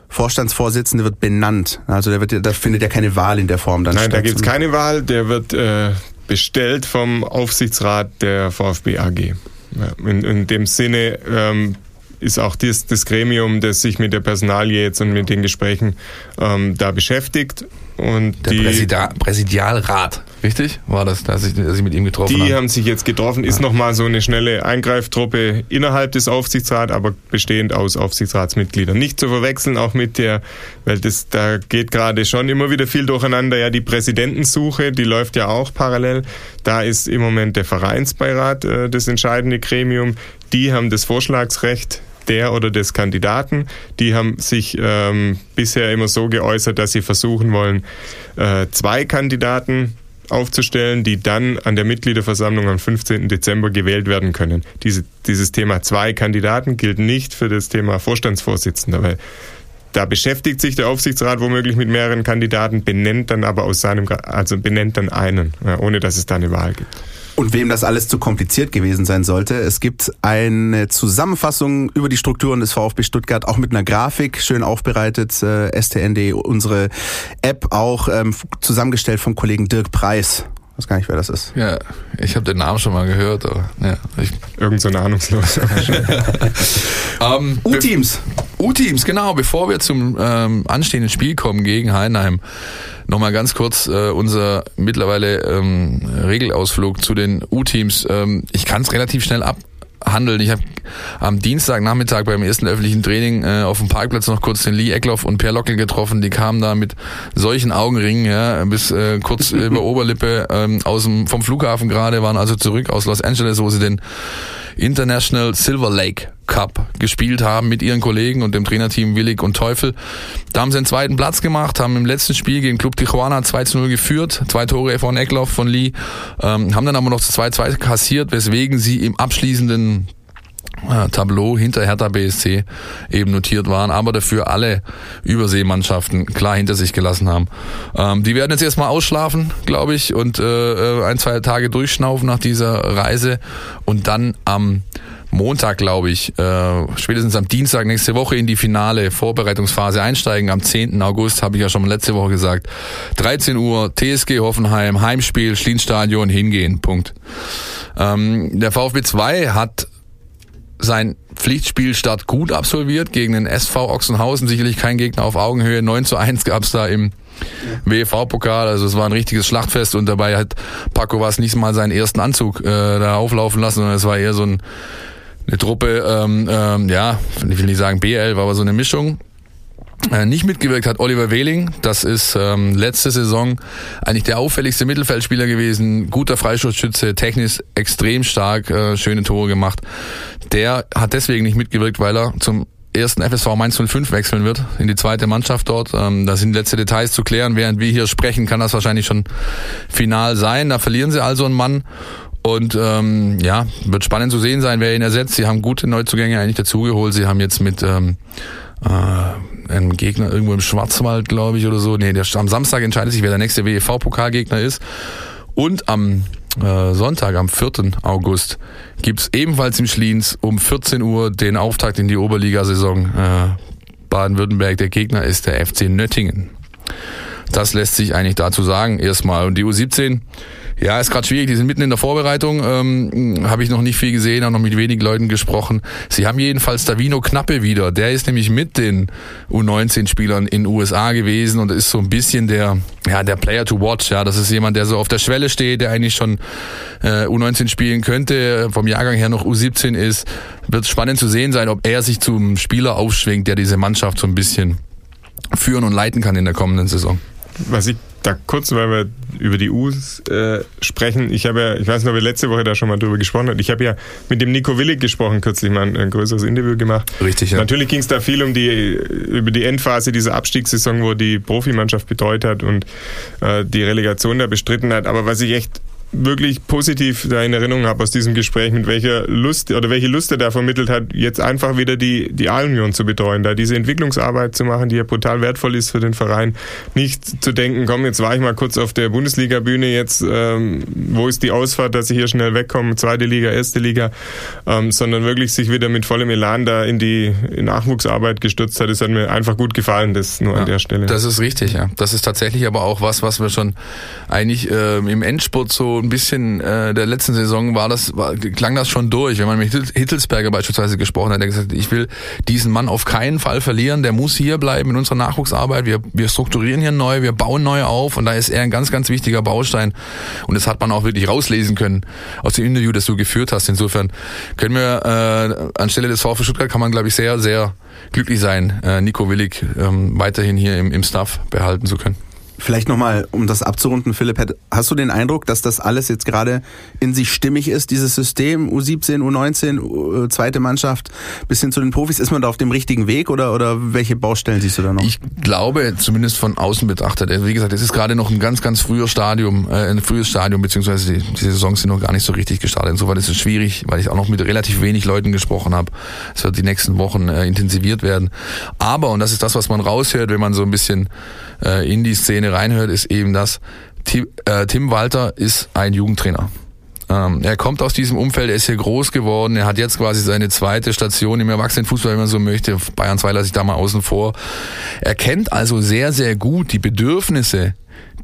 Vorstandsvorsitzende wird benannt. Also der wird, da findet ja keine Wahl in der Form dann Nein, statt. da gibt's keine Wahl. Der wird äh, bestellt vom Aufsichtsrat der VfB AG. Ja, in, in dem Sinne ähm, ist auch das, das Gremium, das sich mit der Personalie jetzt und mit den Gesprächen ähm, da beschäftigt. Und der die, Präsidia Präsidialrat. richtig? War das, dass ich, dass ich mit ihm getroffen Die habe? haben sich jetzt getroffen, ist nochmal so eine schnelle Eingreiftruppe innerhalb des Aufsichtsrats, aber bestehend aus Aufsichtsratsmitgliedern. Nicht zu verwechseln auch mit der, weil das, da geht gerade schon immer wieder viel durcheinander, ja, die Präsidentensuche, die läuft ja auch parallel. Da ist im Moment der Vereinsbeirat äh, das entscheidende Gremium. Die haben das Vorschlagsrecht der oder des Kandidaten. Die haben sich ähm, bisher immer so geäußert, dass sie versuchen wollen, äh, zwei Kandidaten aufzustellen, die dann an der Mitgliederversammlung am 15. Dezember gewählt werden können. Diese, dieses Thema zwei Kandidaten gilt nicht für das Thema Vorstandsvorsitzender, weil da beschäftigt sich der Aufsichtsrat womöglich mit mehreren Kandidaten, benennt dann aber aus seinem, also benennt dann einen, ohne dass es da eine Wahl gibt. Und wem das alles zu kompliziert gewesen sein sollte, es gibt eine Zusammenfassung über die Strukturen des VfB Stuttgart, auch mit einer Grafik, schön aufbereitet, äh, stn.de, unsere App auch ähm, zusammengestellt vom Kollegen Dirk Preis. Ich weiß gar nicht, wer das ist. Ja, ich habe den Namen schon mal gehört, aber ja. Ich, Irgend so ein ahnungslos. ähm, U-Teams. U-Teams, genau. Bevor wir zum ähm, anstehenden Spiel kommen gegen Heidenheim, nochmal ganz kurz äh, unser mittlerweile ähm, Regelausflug zu den U-Teams. Ähm, ich kann es relativ schnell abhandeln. Ich habe am Dienstagnachmittag beim ersten öffentlichen Training äh, auf dem Parkplatz noch kurz den Lee Eckloff und Per Lockel getroffen. Die kamen da mit solchen Augenringen, ja, bis äh, kurz über Oberlippe ähm, aus dem, vom Flughafen gerade, waren also zurück aus Los Angeles, wo sie den International Silver Lake Cup gespielt haben mit ihren Kollegen und dem Trainerteam Willig und Teufel. Da haben sie den zweiten Platz gemacht, haben im letzten Spiel gegen Club Tijuana 2 zu 0 geführt, zwei Tore von Eckloff, von Lee, ähm, haben dann aber noch 2-2 kassiert, weswegen sie im abschließenden äh, Tableau hinter Hertha BSC eben notiert waren, aber dafür alle Überseemannschaften klar hinter sich gelassen haben. Ähm, die werden jetzt erstmal ausschlafen, glaube ich, und äh, ein, zwei Tage durchschnaufen nach dieser Reise und dann am Montag, glaube ich, äh, spätestens am Dienstag nächste Woche in die finale Vorbereitungsphase einsteigen. Am 10. August, habe ich ja schon letzte Woche gesagt. 13 Uhr, TSG Hoffenheim, Heimspiel, Schlienstadion, hingehen, Punkt. Ähm, der VfB 2 hat sein Pflichtspielstart gut absolviert gegen den SV Ochsenhausen. Sicherlich kein Gegner auf Augenhöhe. 9 zu 1 gab's da im WV-Pokal. Also es war ein richtiges Schlachtfest und dabei hat Paco was nicht mal seinen ersten Anzug äh, da auflaufen lassen, sondern es war eher so ein, eine Truppe, ähm, ähm, ja, ich will nicht sagen BL, war aber so eine Mischung. Äh, nicht mitgewirkt hat Oliver Wehling. Das ist ähm, letzte Saison eigentlich der auffälligste Mittelfeldspieler gewesen. Guter Freistoßschütze, technisch extrem stark, äh, schöne Tore gemacht. Der hat deswegen nicht mitgewirkt, weil er zum ersten FSV Mainz 05 wechseln wird in die zweite Mannschaft dort. Ähm, da sind letzte Details zu klären. Während wir hier sprechen, kann das wahrscheinlich schon final sein. Da verlieren sie also einen Mann. Und ähm, ja, wird spannend zu sehen sein, wer ihn ersetzt. Sie haben gute Neuzugänge eigentlich dazugeholt. Sie haben jetzt mit ähm, äh, einem Gegner irgendwo im Schwarzwald, glaube ich, oder so. Nee, der, am Samstag entscheidet sich, wer der nächste WEV-Pokalgegner ist. Und am äh, Sonntag, am 4. August, gibt's ebenfalls im Schliens um 14 Uhr den Auftakt in die Oberligasaison. Äh, Baden-Württemberg, der Gegner ist der FC Nöttingen. Das lässt sich eigentlich dazu sagen erstmal. Und die U17, ja, ist gerade schwierig. Die sind mitten in der Vorbereitung. Ähm, Habe ich noch nicht viel gesehen, auch noch mit wenigen Leuten gesprochen. Sie haben jedenfalls Davino Knappe wieder. Der ist nämlich mit den U19-Spielern in USA gewesen und ist so ein bisschen der, ja, der Player to watch. Ja, das ist jemand, der so auf der Schwelle steht, der eigentlich schon äh, U19 spielen könnte, vom Jahrgang her noch U17 ist. Wird spannend zu sehen sein, ob er sich zum Spieler aufschwingt, der diese Mannschaft so ein bisschen führen und leiten kann in der kommenden Saison. Was ich da kurz, weil wir über die U's äh, sprechen, ich habe ja, ich weiß noch, wir letzte Woche da schon mal drüber gesprochen haben, ich habe ja mit dem Nico Willig gesprochen, kürzlich mal ein, ein größeres Interview gemacht. Richtig, ja. Natürlich ging es da viel um die, über die Endphase dieser Abstiegssaison, wo die Profimannschaft betreut hat und äh, die Relegation da bestritten hat, aber was ich echt wirklich positiv da in Erinnerung habe aus diesem Gespräch, mit welcher Lust oder welche Lust er da vermittelt hat, jetzt einfach wieder die, die A-Union zu betreuen, da diese Entwicklungsarbeit zu machen, die ja brutal wertvoll ist für den Verein. Nicht zu denken, komm, jetzt war ich mal kurz auf der Bundesliga-Bühne, jetzt, ähm, wo ist die Ausfahrt, dass ich hier schnell wegkomme, zweite Liga, erste Liga, ähm, sondern wirklich sich wieder mit vollem Elan da in die Nachwuchsarbeit gestürzt hat. Das hat mir einfach gut gefallen, das nur ja, an der Stelle. Das ist richtig, ja. Das ist tatsächlich aber auch was, was wir schon eigentlich ähm, im Endspurt so ein bisschen äh, der letzten Saison war das, war, klang das schon durch. Wenn man mit Hittelsberger beispielsweise gesprochen hat, der gesagt, ich will diesen Mann auf keinen Fall verlieren, der muss hier bleiben in unserer Nachwuchsarbeit. Wir, wir strukturieren hier neu, wir bauen neu auf und da ist er ein ganz, ganz wichtiger Baustein. Und das hat man auch wirklich rauslesen können aus dem Interview, das du geführt hast. Insofern können wir äh, anstelle des VfB Stuttgart kann man, glaube ich, sehr, sehr glücklich sein, äh, Nico Willig ähm, weiterhin hier im, im Staff behalten zu können. Vielleicht nochmal, um das abzurunden, Philipp, hast du den Eindruck, dass das alles jetzt gerade in sich stimmig ist, dieses System, U17, U19, äh, zweite Mannschaft, bis hin zu den Profis? Ist man da auf dem richtigen Weg oder, oder welche Baustellen siehst du da noch? Ich glaube, zumindest von außen betrachtet, wie gesagt, es ist gerade noch ein ganz, ganz früher Stadium, äh, ein frühes Stadium, beziehungsweise die, die Saisons sind noch gar nicht so richtig gestartet. Insofern ist es schwierig, weil ich auch noch mit relativ wenig Leuten gesprochen habe. Es wird die nächsten Wochen äh, intensiviert werden. Aber, und das ist das, was man raushört, wenn man so ein bisschen äh, in die Szene reinhört, ist eben das, Tim, äh, Tim Walter ist ein Jugendtrainer. Ähm, er kommt aus diesem Umfeld, er ist hier groß geworden, er hat jetzt quasi seine zweite Station im Erwachsenenfußball, wenn man so möchte. Bayern 2 lasse ich da mal außen vor. Er kennt also sehr, sehr gut die Bedürfnisse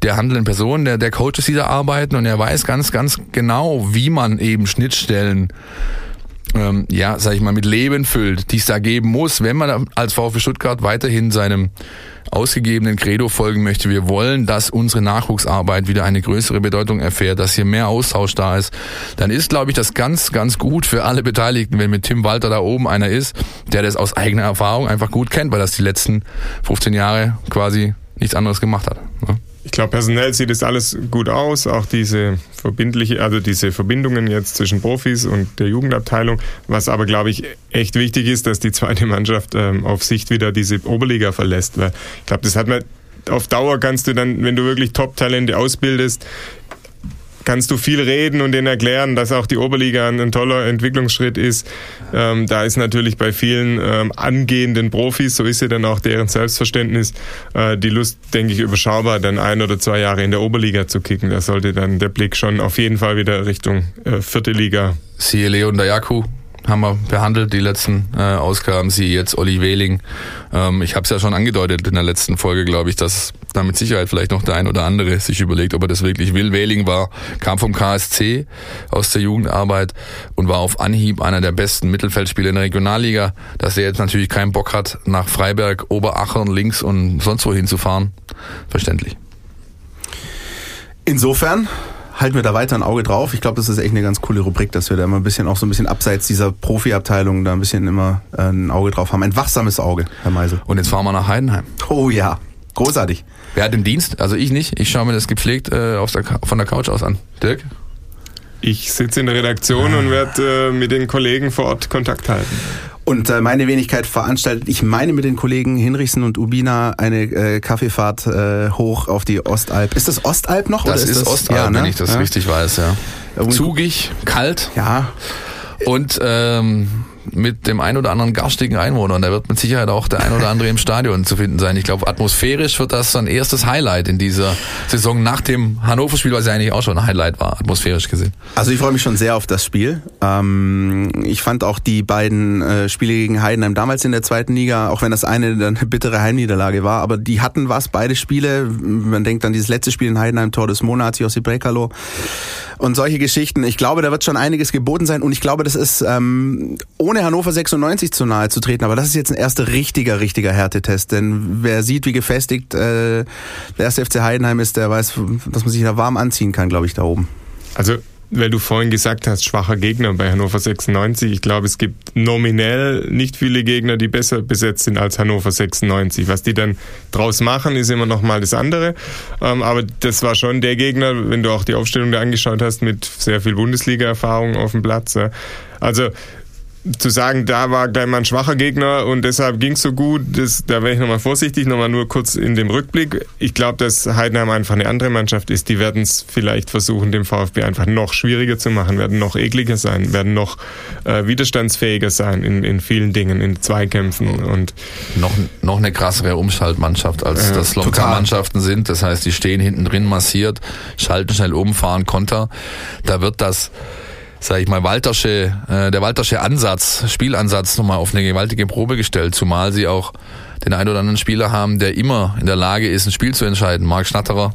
der handelnden Personen, der, der Coaches, die da arbeiten und er weiß ganz, ganz genau, wie man eben Schnittstellen ähm, ja, sag ich mal, mit Leben füllt, die es da geben muss, wenn man als VfB Stuttgart weiterhin seinem ausgegebenen Credo folgen möchte. Wir wollen, dass unsere Nachwuchsarbeit wieder eine größere Bedeutung erfährt, dass hier mehr Austausch da ist. Dann ist, glaube ich, das ganz, ganz gut für alle Beteiligten, wenn mit Tim Walter da oben einer ist, der das aus eigener Erfahrung einfach gut kennt, weil das die letzten 15 Jahre quasi nichts anderes gemacht hat. Ne? Ich glaube, personell sieht es alles gut aus. Auch diese verbindliche, also diese Verbindungen jetzt zwischen Profis und der Jugendabteilung. Was aber, glaube ich, echt wichtig ist, dass die zweite Mannschaft ähm, auf Sicht wieder diese Oberliga verlässt. Weil ich glaube, das hat man auf Dauer kannst du dann, wenn du wirklich Top-Talente ausbildest, kannst du viel reden und denen erklären, dass auch die Oberliga ein, ein toller Entwicklungsschritt ist. Ähm, da ist natürlich bei vielen ähm, angehenden Profis, so ist ja dann auch deren Selbstverständnis, äh, die Lust, denke ich, überschaubar, dann ein oder zwei Jahre in der Oberliga zu kicken. Da sollte dann der Blick schon auf jeden Fall wieder Richtung äh, vierte Liga. Siehe Leon Dayaku, haben wir behandelt, die letzten äh, Ausgaben, sie jetzt Olli Wehling. Ähm, ich habe es ja schon angedeutet in der letzten Folge, glaube ich, dass da mit Sicherheit vielleicht noch der ein oder andere sich überlegt, ob er das wirklich will. Wehling war, kam vom KSC aus der Jugendarbeit und war auf Anhieb einer der besten Mittelfeldspieler in der Regionalliga. Dass er jetzt natürlich keinen Bock hat, nach Freiberg, Oberachern, links und sonst wohin zu fahren, verständlich. Insofern halten wir da weiter ein Auge drauf. Ich glaube, das ist echt eine ganz coole Rubrik, dass wir da immer ein bisschen auch so ein bisschen abseits dieser Profiabteilung da ein bisschen immer äh, ein Auge drauf haben. Ein wachsames Auge, Herr Meisel. Und jetzt fahren wir nach Heidenheim. Oh ja, großartig. Wer hat den Dienst? Also ich nicht. Ich schaue mir das gepflegt äh, aus der, von der Couch aus an. Dirk? Ich sitze in der Redaktion ah. und werde äh, mit den Kollegen vor Ort Kontakt halten. Und äh, meine Wenigkeit veranstaltet, ich meine mit den Kollegen Hinrichsen und Ubina eine äh, Kaffeefahrt äh, hoch auf die Ostalb. Ist das Ostalb noch? Das oder ist, ist das? Ostalb, ja, ne? wenn ich das ja. richtig weiß, ja. Zugig, kalt. Ja. Und ähm, mit dem ein oder anderen garstigen Einwohner. Und da wird mit Sicherheit auch der ein oder andere im Stadion zu finden sein. Ich glaube, atmosphärisch wird das ein erstes Highlight in dieser Saison nach dem Hannover-Spiel, was ja eigentlich auch schon ein Highlight war, atmosphärisch gesehen. Also ich freue mich schon sehr auf das Spiel. Ähm, ich fand auch die beiden äh, Spiele gegen Heidenheim damals in der zweiten Liga, auch wenn das eine dann eine bittere Heimniederlage war, aber die hatten was, beide Spiele. Man denkt an dieses letzte Spiel in Heidenheim, Tor des Monats, Jossi Brekalo und solche Geschichten. Ich glaube, da wird schon einiges geboten sein und ich glaube, das ist ähm, ohne Hannover 96 zu nahe zu treten, aber das ist jetzt ein erster richtiger, richtiger Härtetest, denn wer sieht, wie gefestigt äh, der erste FC Heidenheim ist, der weiß, dass man sich da warm anziehen kann, glaube ich, da oben. Also weil du vorhin gesagt hast, schwacher Gegner bei Hannover 96. Ich glaube, es gibt nominell nicht viele Gegner, die besser besetzt sind als Hannover 96. Was die dann draus machen, ist immer noch mal das andere. Ähm, aber das war schon der Gegner, wenn du auch die Aufstellung da angeschaut hast, mit sehr viel Bundesliga-Erfahrung auf dem Platz. Also zu sagen, da war gleich mal ein schwacher Gegner und deshalb ging es so gut, das, da wäre ich nochmal vorsichtig, nochmal nur kurz in dem Rückblick. Ich glaube, dass Heidenheim einfach eine andere Mannschaft ist. Die werden es vielleicht versuchen, dem VfB einfach noch schwieriger zu machen, werden noch ekliger sein, werden noch äh, widerstandsfähiger sein in, in vielen Dingen, in Zweikämpfen und noch, noch eine krassere Umschaltmannschaft, als äh, das Lonka-Mannschaften sind. Das heißt, die stehen hinten drin massiert, schalten schnell um, fahren Konter. Da wird das sag ich mal, Waltersche, äh, der Waltersche Ansatz, Spielansatz nochmal auf eine gewaltige Probe gestellt, zumal sie auch den einen oder anderen Spieler haben, der immer in der Lage ist, ein Spiel zu entscheiden. Marc Schnatterer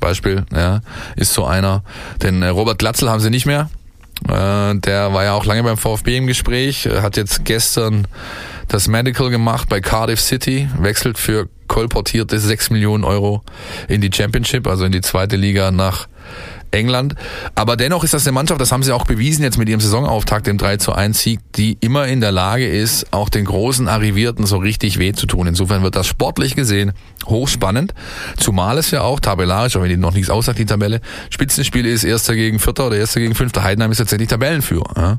Beispiel, ja, ist so einer. Denn äh, Robert Glatzel haben sie nicht mehr. Äh, der war ja auch lange beim VfB im Gespräch, hat jetzt gestern das Medical gemacht bei Cardiff City, wechselt für kolportierte 6 Millionen Euro in die Championship, also in die zweite Liga nach England. Aber dennoch ist das eine Mannschaft, das haben sie auch bewiesen jetzt mit ihrem Saisonauftakt, dem 3 zu 1 Sieg, die immer in der Lage ist, auch den großen Arrivierten so richtig weh zu tun. Insofern wird das sportlich gesehen hochspannend. Zumal es ja auch tabellarisch, auch wenn die noch nichts aussagt, die Tabelle, Spitzenspiel ist Erster gegen Vierter oder Erster gegen Fünfter. Heidenheim ist tatsächlich Tabellenführer. Ja?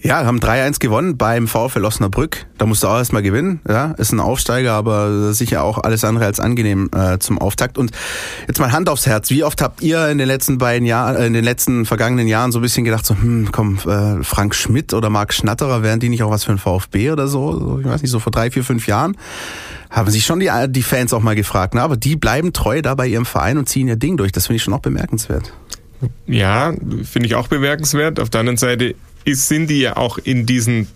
Ja, haben 3-1 gewonnen beim VfL Osnabrück. Da musst du auch erstmal gewinnen. Ja, ist ein Aufsteiger, aber sicher auch alles andere als angenehm äh, zum Auftakt. Und jetzt mal Hand aufs Herz. Wie oft habt ihr in den letzten beiden Jahren, äh, in den letzten vergangenen Jahren so ein bisschen gedacht, so, hm, komm, äh, Frank Schmidt oder Marc Schnatterer, wären die nicht auch was für ein VfB oder so? Ich weiß nicht, so vor drei, vier, fünf Jahren haben sich schon die, die Fans auch mal gefragt. Ne? Aber die bleiben treu da bei ihrem Verein und ziehen ihr Ding durch. Das finde ich schon auch bemerkenswert. Ja, finde ich auch bemerkenswert. Auf der anderen Seite sind die ja auch in diesen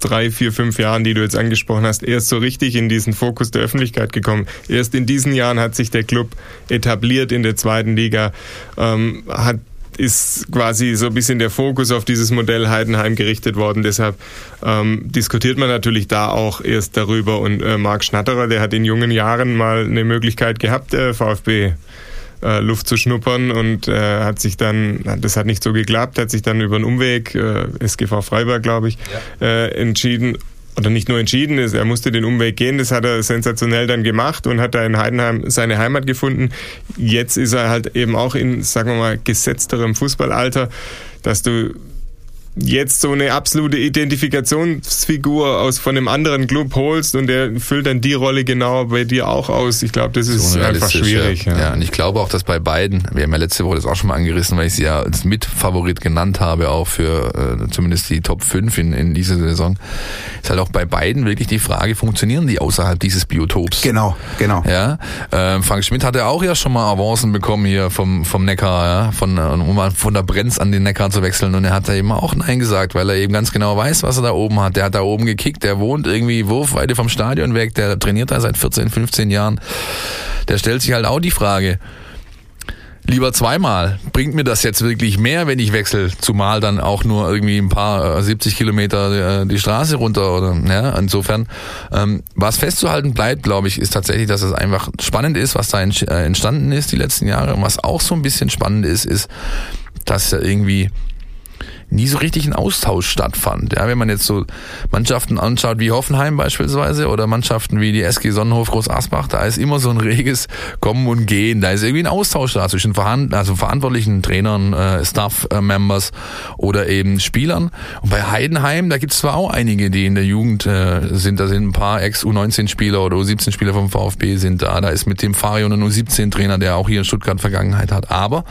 drei, vier, fünf Jahren, die du jetzt angesprochen hast, erst so richtig in diesen Fokus der Öffentlichkeit gekommen. Erst in diesen Jahren hat sich der Club etabliert in der zweiten Liga, ähm, hat ist quasi so ein bisschen der Fokus auf dieses Modell Heidenheim gerichtet worden. Deshalb ähm, diskutiert man natürlich da auch erst darüber. Und äh, Marc Schnatterer, der hat in jungen Jahren mal eine Möglichkeit gehabt, äh, VfB äh, Luft zu schnuppern und äh, hat sich dann, das hat nicht so geklappt, hat sich dann über einen Umweg, äh, SGV Freiburg, glaube ich, ja. äh, entschieden oder nicht nur entschieden ist, er musste den Umweg gehen, das hat er sensationell dann gemacht und hat da in Heidenheim seine Heimat gefunden. Jetzt ist er halt eben auch in, sagen wir mal, gesetzterem Fußballalter, dass du jetzt so eine absolute Identifikationsfigur aus von einem anderen Club holst und der füllt dann die Rolle genau bei dir auch aus. Ich glaube, das ist einfach schwierig. Ja. ja. und ich glaube auch, dass bei beiden, wir haben ja letzte Woche das auch schon mal angerissen, weil ich sie ja als Mitfavorit genannt habe, auch für äh, zumindest die Top 5 in, in dieser Saison, ist halt auch bei beiden wirklich die Frage, funktionieren die außerhalb dieses Biotops? Genau, genau. Ja, äh, Frank Schmidt hatte auch ja schon mal Avancen bekommen hier vom, vom Neckar, ja, von, um von der Brenz an den Neckar zu wechseln und er hat da eben auch Nein gesagt, weil er eben ganz genau weiß, was er da oben hat. Der hat da oben gekickt, der wohnt irgendwie Wurfweite vom Stadion weg, der trainiert da seit 14, 15 Jahren. Der stellt sich halt auch die Frage, lieber zweimal. Bringt mir das jetzt wirklich mehr, wenn ich wechsle? Zumal dann auch nur irgendwie ein paar 70 äh, Kilometer äh, die Straße runter oder ja. Insofern, ähm, was festzuhalten bleibt, glaube ich, ist tatsächlich, dass es einfach spannend ist, was da äh, entstanden ist die letzten Jahre. Und was auch so ein bisschen spannend ist, ist, dass ja irgendwie nie so richtig ein Austausch stattfand. Ja, wenn man jetzt so Mannschaften anschaut wie Hoffenheim beispielsweise oder Mannschaften wie die SG Sonnenhof Groß Asbach, da ist immer so ein reges Kommen und Gehen. Da ist irgendwie ein Austausch da zwischen Verhand also verantwortlichen Trainern, äh, Staff-Members oder eben Spielern. Und bei Heidenheim, da gibt es zwar auch einige, die in der Jugend äh, sind, da sind ein paar Ex-U19-Spieler oder U17-Spieler vom VfB sind da. Da ist mit dem Fario ein U17-Trainer, der auch hier in Stuttgart Vergangenheit hat. Aber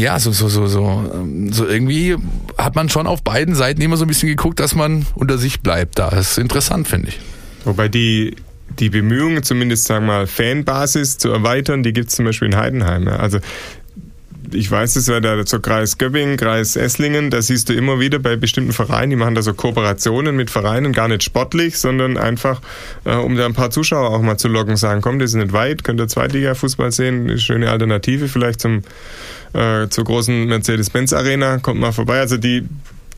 ja, so, so, so, so, ähm, so irgendwie hat man schon auf beiden Seiten immer so ein bisschen geguckt, dass man unter sich bleibt. Da ist interessant, finde ich. Wobei die, die Bemühungen, zumindest sagen wir mal, Fanbasis zu erweitern, die gibt es zum Beispiel in Heidenheim. Also ich weiß es ja, da so Kreis Göppingen, Kreis Esslingen, da siehst du immer wieder bei bestimmten Vereinen, die machen da so Kooperationen mit Vereinen, gar nicht sportlich, sondern einfach, äh, um da ein paar Zuschauer auch mal zu locken, sagen, komm, das ist nicht weit, könnt ihr Zweitliga-Fußball sehen, eine schöne Alternative vielleicht zum, äh, zur großen Mercedes-Benz-Arena, kommt mal vorbei. Also die,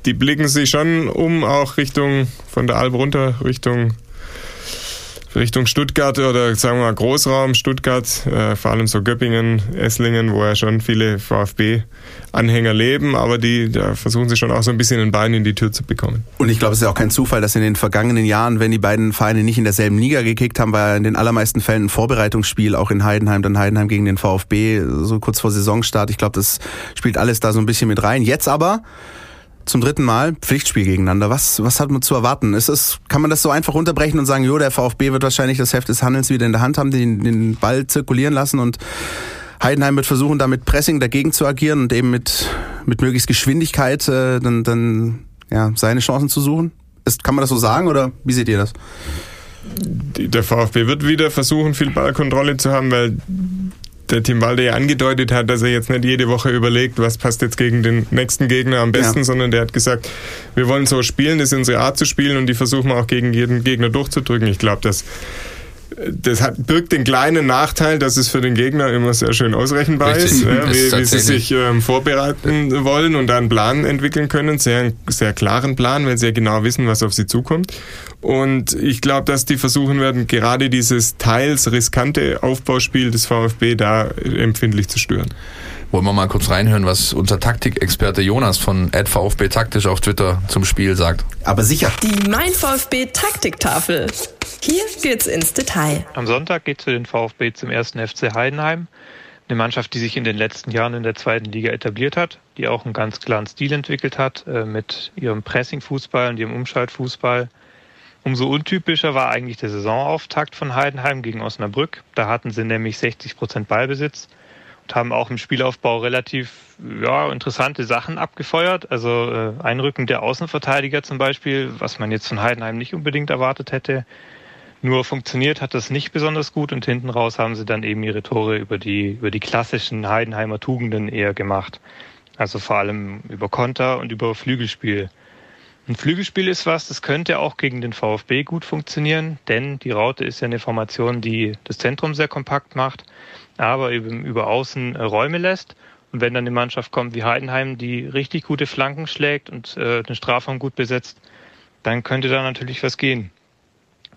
die blicken sich schon um, auch Richtung, von der Alb runter, Richtung Richtung Stuttgart oder sagen wir mal Großraum Stuttgart, äh, vor allem so Göppingen, Esslingen, wo ja schon viele VfB-Anhänger leben, aber die da versuchen sie schon auch so ein bisschen ein Bein in die Tür zu bekommen. Und ich glaube, es ist ja auch kein Zufall, dass in den vergangenen Jahren, wenn die beiden Vereine nicht in derselben Liga gekickt haben, war in den allermeisten Fällen ein Vorbereitungsspiel, auch in Heidenheim, dann Heidenheim gegen den VfB, so kurz vor Saisonstart. Ich glaube, das spielt alles da so ein bisschen mit rein. Jetzt aber zum dritten Mal Pflichtspiel gegeneinander. Was, was hat man zu erwarten? Ist es, kann man das so einfach unterbrechen und sagen, jo, der VfB wird wahrscheinlich das Heft des Handelns wieder in der Hand haben, den, den Ball zirkulieren lassen und Heidenheim wird versuchen, da mit Pressing dagegen zu agieren und eben mit, mit möglichst Geschwindigkeit äh, dann, dann ja, seine Chancen zu suchen? Ist, kann man das so sagen oder wie seht ihr das? Der VfB wird wieder versuchen, viel Ballkontrolle zu haben, weil der Tim Walde ja angedeutet hat, dass er jetzt nicht jede Woche überlegt, was passt jetzt gegen den nächsten Gegner am besten, ja. sondern der hat gesagt, wir wollen so spielen, das ist unsere Art zu spielen und die versuchen wir auch gegen jeden Gegner durchzudrücken. Ich glaube, dass das hat, birgt den kleinen Nachteil, dass es für den Gegner immer sehr schön ausrechenbar Richtig. ist, ja, wie, wie sie sich ähm, vorbereiten wollen und da einen Plan entwickeln können, sehr, sehr klaren Plan, weil sie ja genau wissen, was auf sie zukommt. Und ich glaube, dass die versuchen werden, gerade dieses teils riskante Aufbauspiel des VfB da empfindlich zu stören. Wollen wir mal kurz reinhören, was unser Taktikexperte Jonas von VfB Taktisch auf Twitter zum Spiel sagt. Aber sicher. Die Mein VfB Taktiktafel. Hier geht's ins Detail. Am Sonntag geht für den VfB zum ersten FC Heidenheim. Eine Mannschaft, die sich in den letzten Jahren in der zweiten Liga etabliert hat, die auch einen ganz klaren Stil entwickelt hat äh, mit ihrem Pressing-Fußball und ihrem Umschaltfußball. Umso untypischer war eigentlich der Saisonauftakt von Heidenheim gegen Osnabrück. Da hatten sie nämlich 60 Prozent Ballbesitz haben auch im Spielaufbau relativ ja, interessante Sachen abgefeuert. Also äh, Einrücken der Außenverteidiger zum Beispiel, was man jetzt von Heidenheim nicht unbedingt erwartet hätte. Nur funktioniert hat das nicht besonders gut und hinten raus haben sie dann eben ihre Tore über die, über die klassischen Heidenheimer Tugenden eher gemacht. Also vor allem über Konter und über Flügelspiel. Ein Flügelspiel ist was, das könnte auch gegen den VfB gut funktionieren, denn die Raute ist ja eine Formation, die das Zentrum sehr kompakt macht, aber eben über Außen äh, Räume lässt. Und wenn dann eine Mannschaft kommt wie Heidenheim, die richtig gute Flanken schlägt und äh, den Strafraum gut besetzt, dann könnte da natürlich was gehen.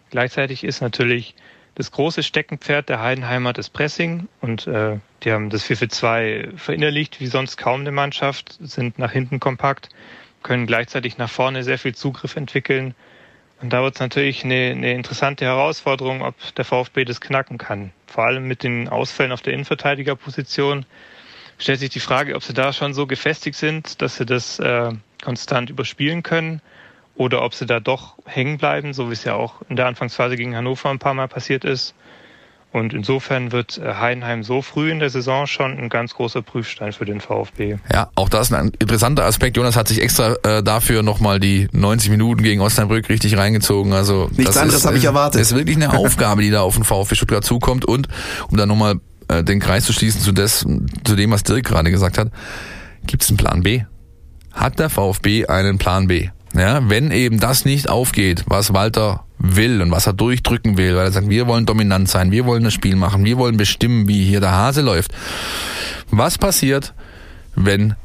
Gleichzeitig ist natürlich das große Steckenpferd der Heidenheimer das Pressing und äh, die haben das 4 für 2 verinnerlicht wie sonst kaum eine Mannschaft, sind nach hinten kompakt, können gleichzeitig nach vorne sehr viel Zugriff entwickeln. Und da wird es natürlich eine, eine interessante Herausforderung, ob der VfB das knacken kann. Vor allem mit den Ausfällen auf der Innenverteidigerposition stellt sich die Frage, ob sie da schon so gefestigt sind, dass sie das äh, konstant überspielen können oder ob sie da doch hängen bleiben, so wie es ja auch in der Anfangsphase gegen Hannover ein paar Mal passiert ist. Und insofern wird äh, Heidenheim so früh in der Saison schon ein ganz großer Prüfstein für den VfB. Ja, auch das ist ein interessanter Aspekt. Jonas hat sich extra äh, dafür nochmal die 90 Minuten gegen Osnabrück richtig reingezogen. Also Nichts das anderes ist, habe ich äh, erwartet. Das ist wirklich eine Aufgabe, die da auf den VfB Stuttgart zukommt. Und um dann nochmal äh, den Kreis zu schließen zu, des, zu dem, was Dirk gerade gesagt hat, gibt es einen Plan B? Hat der VfB einen Plan B? Ja, wenn eben das nicht aufgeht, was Walter will und was er durchdrücken will, weil er sagt, wir wollen dominant sein, wir wollen das Spiel machen, wir wollen bestimmen, wie hier der Hase läuft. Was passiert, wenn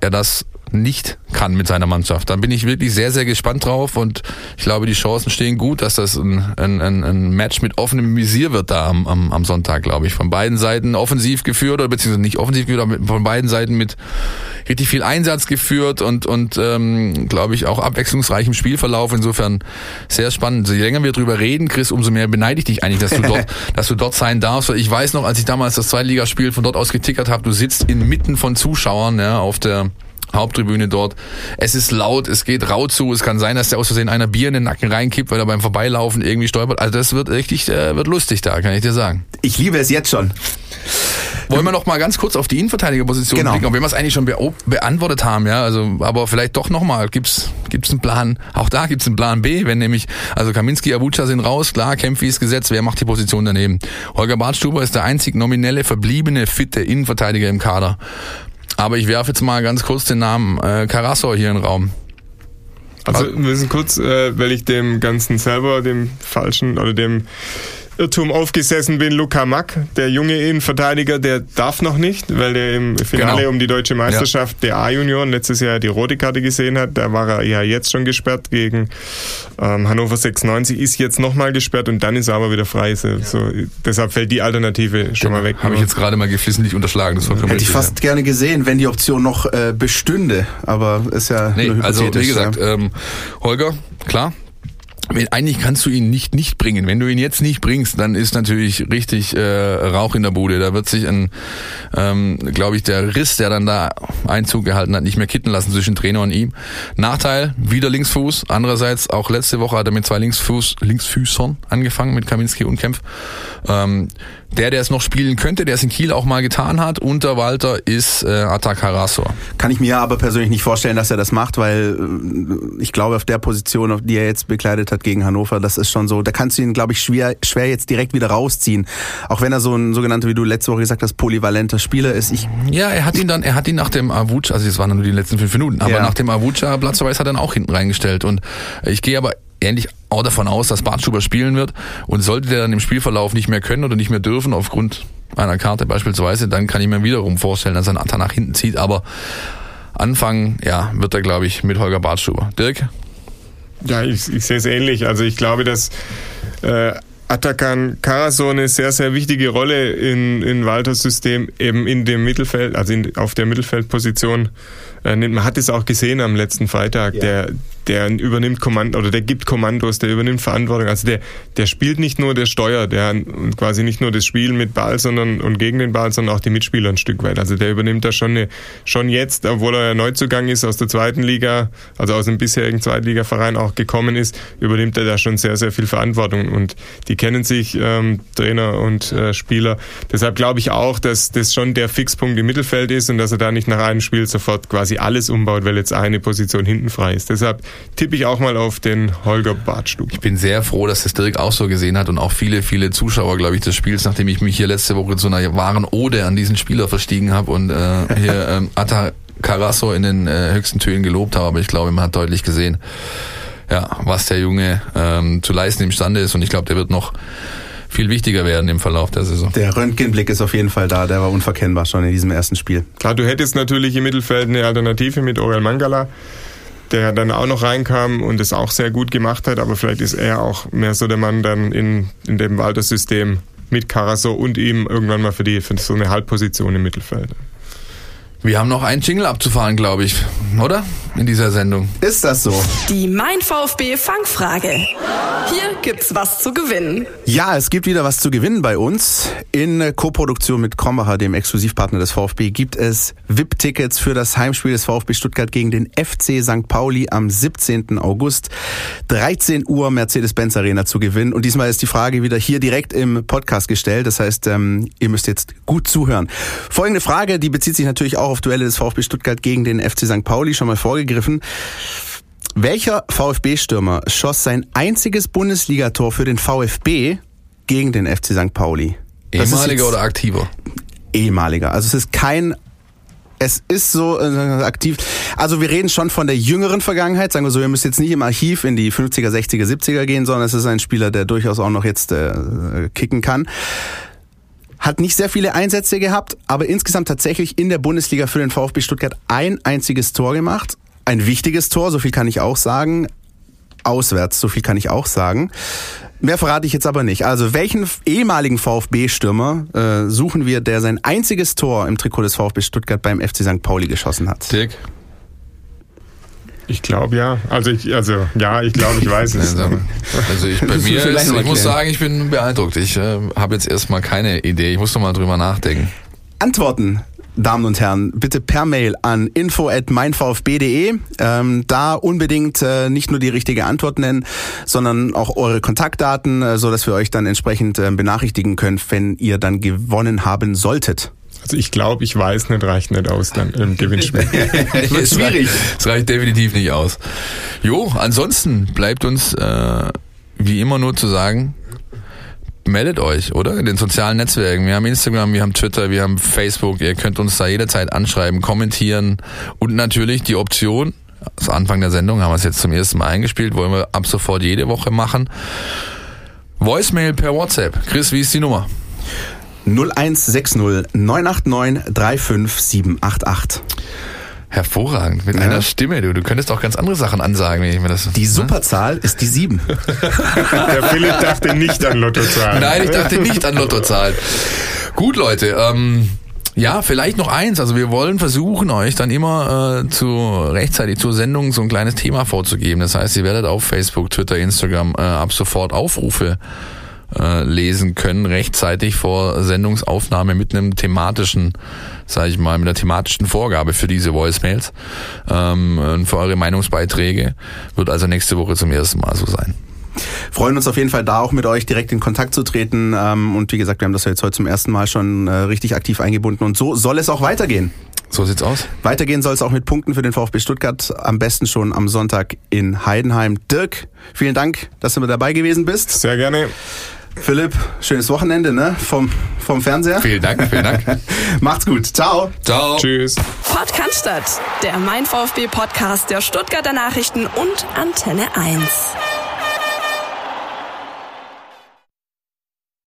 er das nicht kann mit seiner Mannschaft. Dann bin ich wirklich sehr, sehr gespannt drauf und ich glaube, die Chancen stehen gut, dass das ein, ein, ein- Match mit offenem Visier wird da am, am, am Sonntag, glaube ich. Von beiden Seiten offensiv geführt oder beziehungsweise nicht offensiv geführt, aber von beiden Seiten mit richtig viel Einsatz geführt und, und ähm, glaube ich, auch abwechslungsreichem Spielverlauf. Insofern sehr spannend. Je länger wir drüber reden, Chris, umso mehr beneide ich dich eigentlich, dass du dort, dass du dort sein darfst. Ich weiß noch, als ich damals das Zweitligaspiel von dort aus getickert habe, du sitzt inmitten von Zuschauern ja, auf der Haupttribüne dort. Es ist laut, es geht rau zu. Es kann sein, dass der aus Versehen einer Bier in den Nacken reinkippt, weil er beim Vorbeilaufen irgendwie stolpert. Also das wird richtig, äh, wird lustig da, kann ich dir sagen. Ich liebe es jetzt schon. Wollen wir noch mal ganz kurz auf die Innenverteidigerposition Genau. blicken, obwohl wir es eigentlich schon beo- beantwortet haben, ja, also, aber vielleicht doch noch mal, gibt's, gibt's einen Plan, auch da gibt's einen Plan B, wenn nämlich, also Kaminski, Avucha sind raus, klar, Kempfi ist gesetzt, wer macht die Position daneben? Holger Bartstuber ist der einzig nominelle, verbliebene, fitte Innenverteidiger im Kader. Aber ich werfe jetzt mal ganz kurz den Namen äh, Carasso hier in den Raum. Also wir müssen kurz, äh, weil ich dem Ganzen selber, dem falschen oder dem Irrtum aufgesessen bin, Luca Mack, der junge Innenverteidiger, der darf noch nicht, weil der im Finale Genau. um die deutsche Meisterschaft der A-Junioren letztes Jahr die rote Karte gesehen hat. Da war er ja jetzt schon gesperrt gegen ähm, Hannover 96, ist jetzt nochmal gesperrt und dann ist er aber wieder frei. So, so, deshalb fällt die Alternative schon mal weg. Habe ich jetzt gerade mal geflissentlich unterschlagen. Das war Hätte ich fast gerne gesehen, wenn die Option noch äh, bestünde. Aber ist ja Nee, nur also wie gesagt, ja. ähm, Holger, klar. Eigentlich kannst du ihn nicht nicht bringen. Wenn du ihn jetzt nicht bringst, dann ist natürlich richtig äh, Rauch in der Bude. Da wird sich ein, ähm, glaube ich, der Riss, der dann da Einzug gehalten hat, nicht mehr kitten lassen zwischen Trainer und ihm. Nachteil, wieder Linksfuß. Andererseits, auch letzte Woche hat er mit zwei Linksfuß, Linksfüßern angefangen, mit Kaminski und Kempf. Ähm, der, der es noch spielen könnte, der es in Kiel auch mal getan hat, unter Walter, ist äh, Atak. Kann ich mir aber persönlich nicht vorstellen, dass er das macht, weil äh, ich glaube, auf der Position, auf die er jetzt bekleidet hat gegen Hannover, das ist schon so, da kannst du ihn, glaube ich, schwer, schwer jetzt direkt wieder rausziehen. Auch wenn er so ein sogenannter, wie du letzte Woche gesagt hast, polyvalenter Spieler ist. Ich, Ja, er hat ihn dann, er hat ihn nach dem Avucha, also das waren nur die letzten fünf Minuten, aber Ja. nach dem Avucha Platzverweis hat er dann auch hinten reingestellt und ich gehe aber ähnlich auch davon aus, dass Bartschuber spielen wird. Und sollte der dann im Spielverlauf nicht mehr können oder nicht mehr dürfen, aufgrund einer Karte beispielsweise, dann kann ich mir wiederum vorstellen, dass er einen Atta nach hinten zieht. Aber anfangen, ja, wird er, glaube ich, mit Holger Bartschuber. Dirk? Ja, ich, ich sehe es ähnlich. Also ich glaube, dass äh, Atakan Karaso eine sehr, sehr wichtige Rolle in, in Walters System eben in dem Mittelfeld, also in, auf der Mittelfeldposition äh, nimmt. Man hat es auch gesehen am letzten Freitag. Ja. Der, der übernimmt Kommando oder der gibt Kommandos, der übernimmt Verantwortung. Also der, der spielt nicht nur, der steuert, der quasi nicht nur das Spiel mit Ball, sondern und gegen den Ball, sondern auch die Mitspieler ein Stück weit. Also der übernimmt da schon eine, schon jetzt, obwohl er Neuzugang ist aus der zweiten Liga, also aus dem bisherigen Zweitligaverein auch gekommen ist, übernimmt er da schon sehr, sehr viel Verantwortung und die kennen sich ähm, Trainer und äh, Spieler. Deshalb glaube ich auch, dass das schon der Fixpunkt im Mittelfeld ist und dass er da nicht nach einem Spiel sofort quasi alles umbaut, weil jetzt eine Position hinten frei ist. Deshalb tippe ich auch mal auf den Holger Bartstub. Ich bin sehr froh, dass das Dirk auch so gesehen hat und auch viele, viele Zuschauer, glaube ich, des Spiels, nachdem ich mich hier letzte Woche zu einer wahren Ode an diesen Spieler verstiegen habe und äh, hier ähm, Atta Carasso in den äh, höchsten Tönen gelobt habe, aber ich glaube, man hat deutlich gesehen, ja, was der Junge ähm, zu leisten imstande ist und ich glaube, der wird noch viel wichtiger werden im Verlauf der Saison. Der Röntgenblick ist auf jeden Fall da, der war unverkennbar schon in diesem ersten Spiel. Klar, du hättest natürlich im Mittelfeld eine Alternative mit Orel Mangala der dann auch noch reinkam und es auch sehr gut gemacht hat, aber vielleicht ist er auch mehr so der Mann dann in, in dem Walter-System mit Carasso und ihm irgendwann mal für, die, für so eine Halbposition im Mittelfeld. Wir haben noch einen Jingle abzufahren, glaube ich, oder? In dieser Sendung. Ist das so? Die Mein VfB Fangfrage. Hier gibt's was zu gewinnen. Ja, es gibt wieder was zu gewinnen bei uns. In Koproduktion mit Krombacher, dem Exklusivpartner des VfB, gibt es VIP-Tickets für das Heimspiel des VfB Stuttgart gegen den FC St. Pauli am 17. August. 13 Uhr Mercedes-Benz Arena zu gewinnen. Und diesmal ist die Frage wieder hier direkt im Podcast gestellt. Das heißt, ähm, ihr müsst jetzt gut zuhören. Folgende Frage, die bezieht sich natürlich auch auf Duelle des VfB Stuttgart gegen den FC St. Pauli schon mal vorgegriffen. Welcher VfB-Stürmer schoss sein einziges Bundesligator für den VfB gegen den FC St. Pauli? Das Ehemaliger oder aktiver? Ehemaliger. Also es ist kein es ist so äh, aktiv. Also wir reden schon von der jüngeren Vergangenheit. Sagen wir so, wir müssen jetzt nicht im Archiv in die 50er, 60er, 70er gehen, sondern es ist ein Spieler, der durchaus auch noch jetzt äh, kicken kann hat nicht sehr viele Einsätze gehabt, aber insgesamt tatsächlich in der Bundesliga für den VfB Stuttgart ein einziges Tor gemacht. Ein wichtiges Tor, so viel kann ich auch sagen. Auswärts, so viel kann ich auch sagen. Mehr verrate ich jetzt aber nicht. Also welchen ehemaligen VfB-Stürmer äh, suchen wir, der sein einziges Tor im Trikot des VfB Stuttgart beim FC St. Pauli geschossen hat? Dirk? Ich glaube ja. Also ich, also ja, ich glaube, ich weiß es. also ich, bei mir ist, ich muss sagen, ich bin beeindruckt. Ich äh, habe jetzt erstmal keine Idee. Ich muss noch mal drüber nachdenken. Antworten Damen und Herren, bitte per Mail an info at meinvfb.de. Ähm, da unbedingt äh, nicht nur die richtige Antwort nennen, sondern auch eure Kontaktdaten, äh, so dass wir euch dann entsprechend äh, benachrichtigen können, wenn ihr dann gewonnen haben solltet. Also ich glaube, ich weiß nicht, reicht nicht aus dann im Gewinnspiel. es schwierig. Es reicht definitiv nicht aus. Jo, ansonsten bleibt uns äh, wie immer nur zu sagen, meldet euch, oder? In den sozialen Netzwerken. Wir haben Instagram, wir haben Twitter, wir haben Facebook. Ihr könnt uns da jederzeit anschreiben, kommentieren und natürlich die Option, also Anfang der Sendung haben wir es jetzt zum ersten Mal eingespielt, wollen wir ab sofort jede Woche machen. Voicemail per WhatsApp. Chris, wie ist die Nummer? 0160 989 35788. Hervorragend, mit ja. einer Stimme. Du, du könntest auch ganz andere Sachen ansagen, wenn ich mir das. Die ne? Superzahl ne? ist die 7. Der Philipp dachte nicht an Lottozahlen. Nein, ich dachte nicht an Lottozahlen. Gut, Leute, ähm, ja, vielleicht noch eins. Also wir wollen versuchen, euch dann immer äh, zu rechtzeitig zur Sendung so ein kleines Thema vorzugeben. Das heißt, ihr werdet auf Facebook, Twitter, Instagram äh, ab sofort Aufrufe äh, lesen können, rechtzeitig vor Sendungsaufnahme mit einem thematischen, sage ich mal, mit einer thematischen Vorgabe für diese Voicemails ähm, für eure Meinungsbeiträge. Wird also nächste Woche zum ersten Mal so sein. Freuen uns auf jeden Fall da auch mit euch direkt in Kontakt zu treten. Ähm, und wie gesagt, wir haben das ja jetzt heute zum ersten Mal schon äh, richtig aktiv eingebunden. Und so soll es auch weitergehen. So sieht's aus. Weitergehen soll es auch mit Punkten für den VfB Stuttgart. Am besten schon am Sonntag in Heidenheim. Dirk, vielen Dank, dass du mit dabei gewesen bist. Sehr gerne. Philipp, schönes Wochenende, ne? Vom, vom Fernseher. Vielen Dank, vielen Dank. Macht's gut. Ciao. Ciao. Tschüss. Port der Mein VfB Podcast der Stuttgarter Nachrichten und Antenne 1.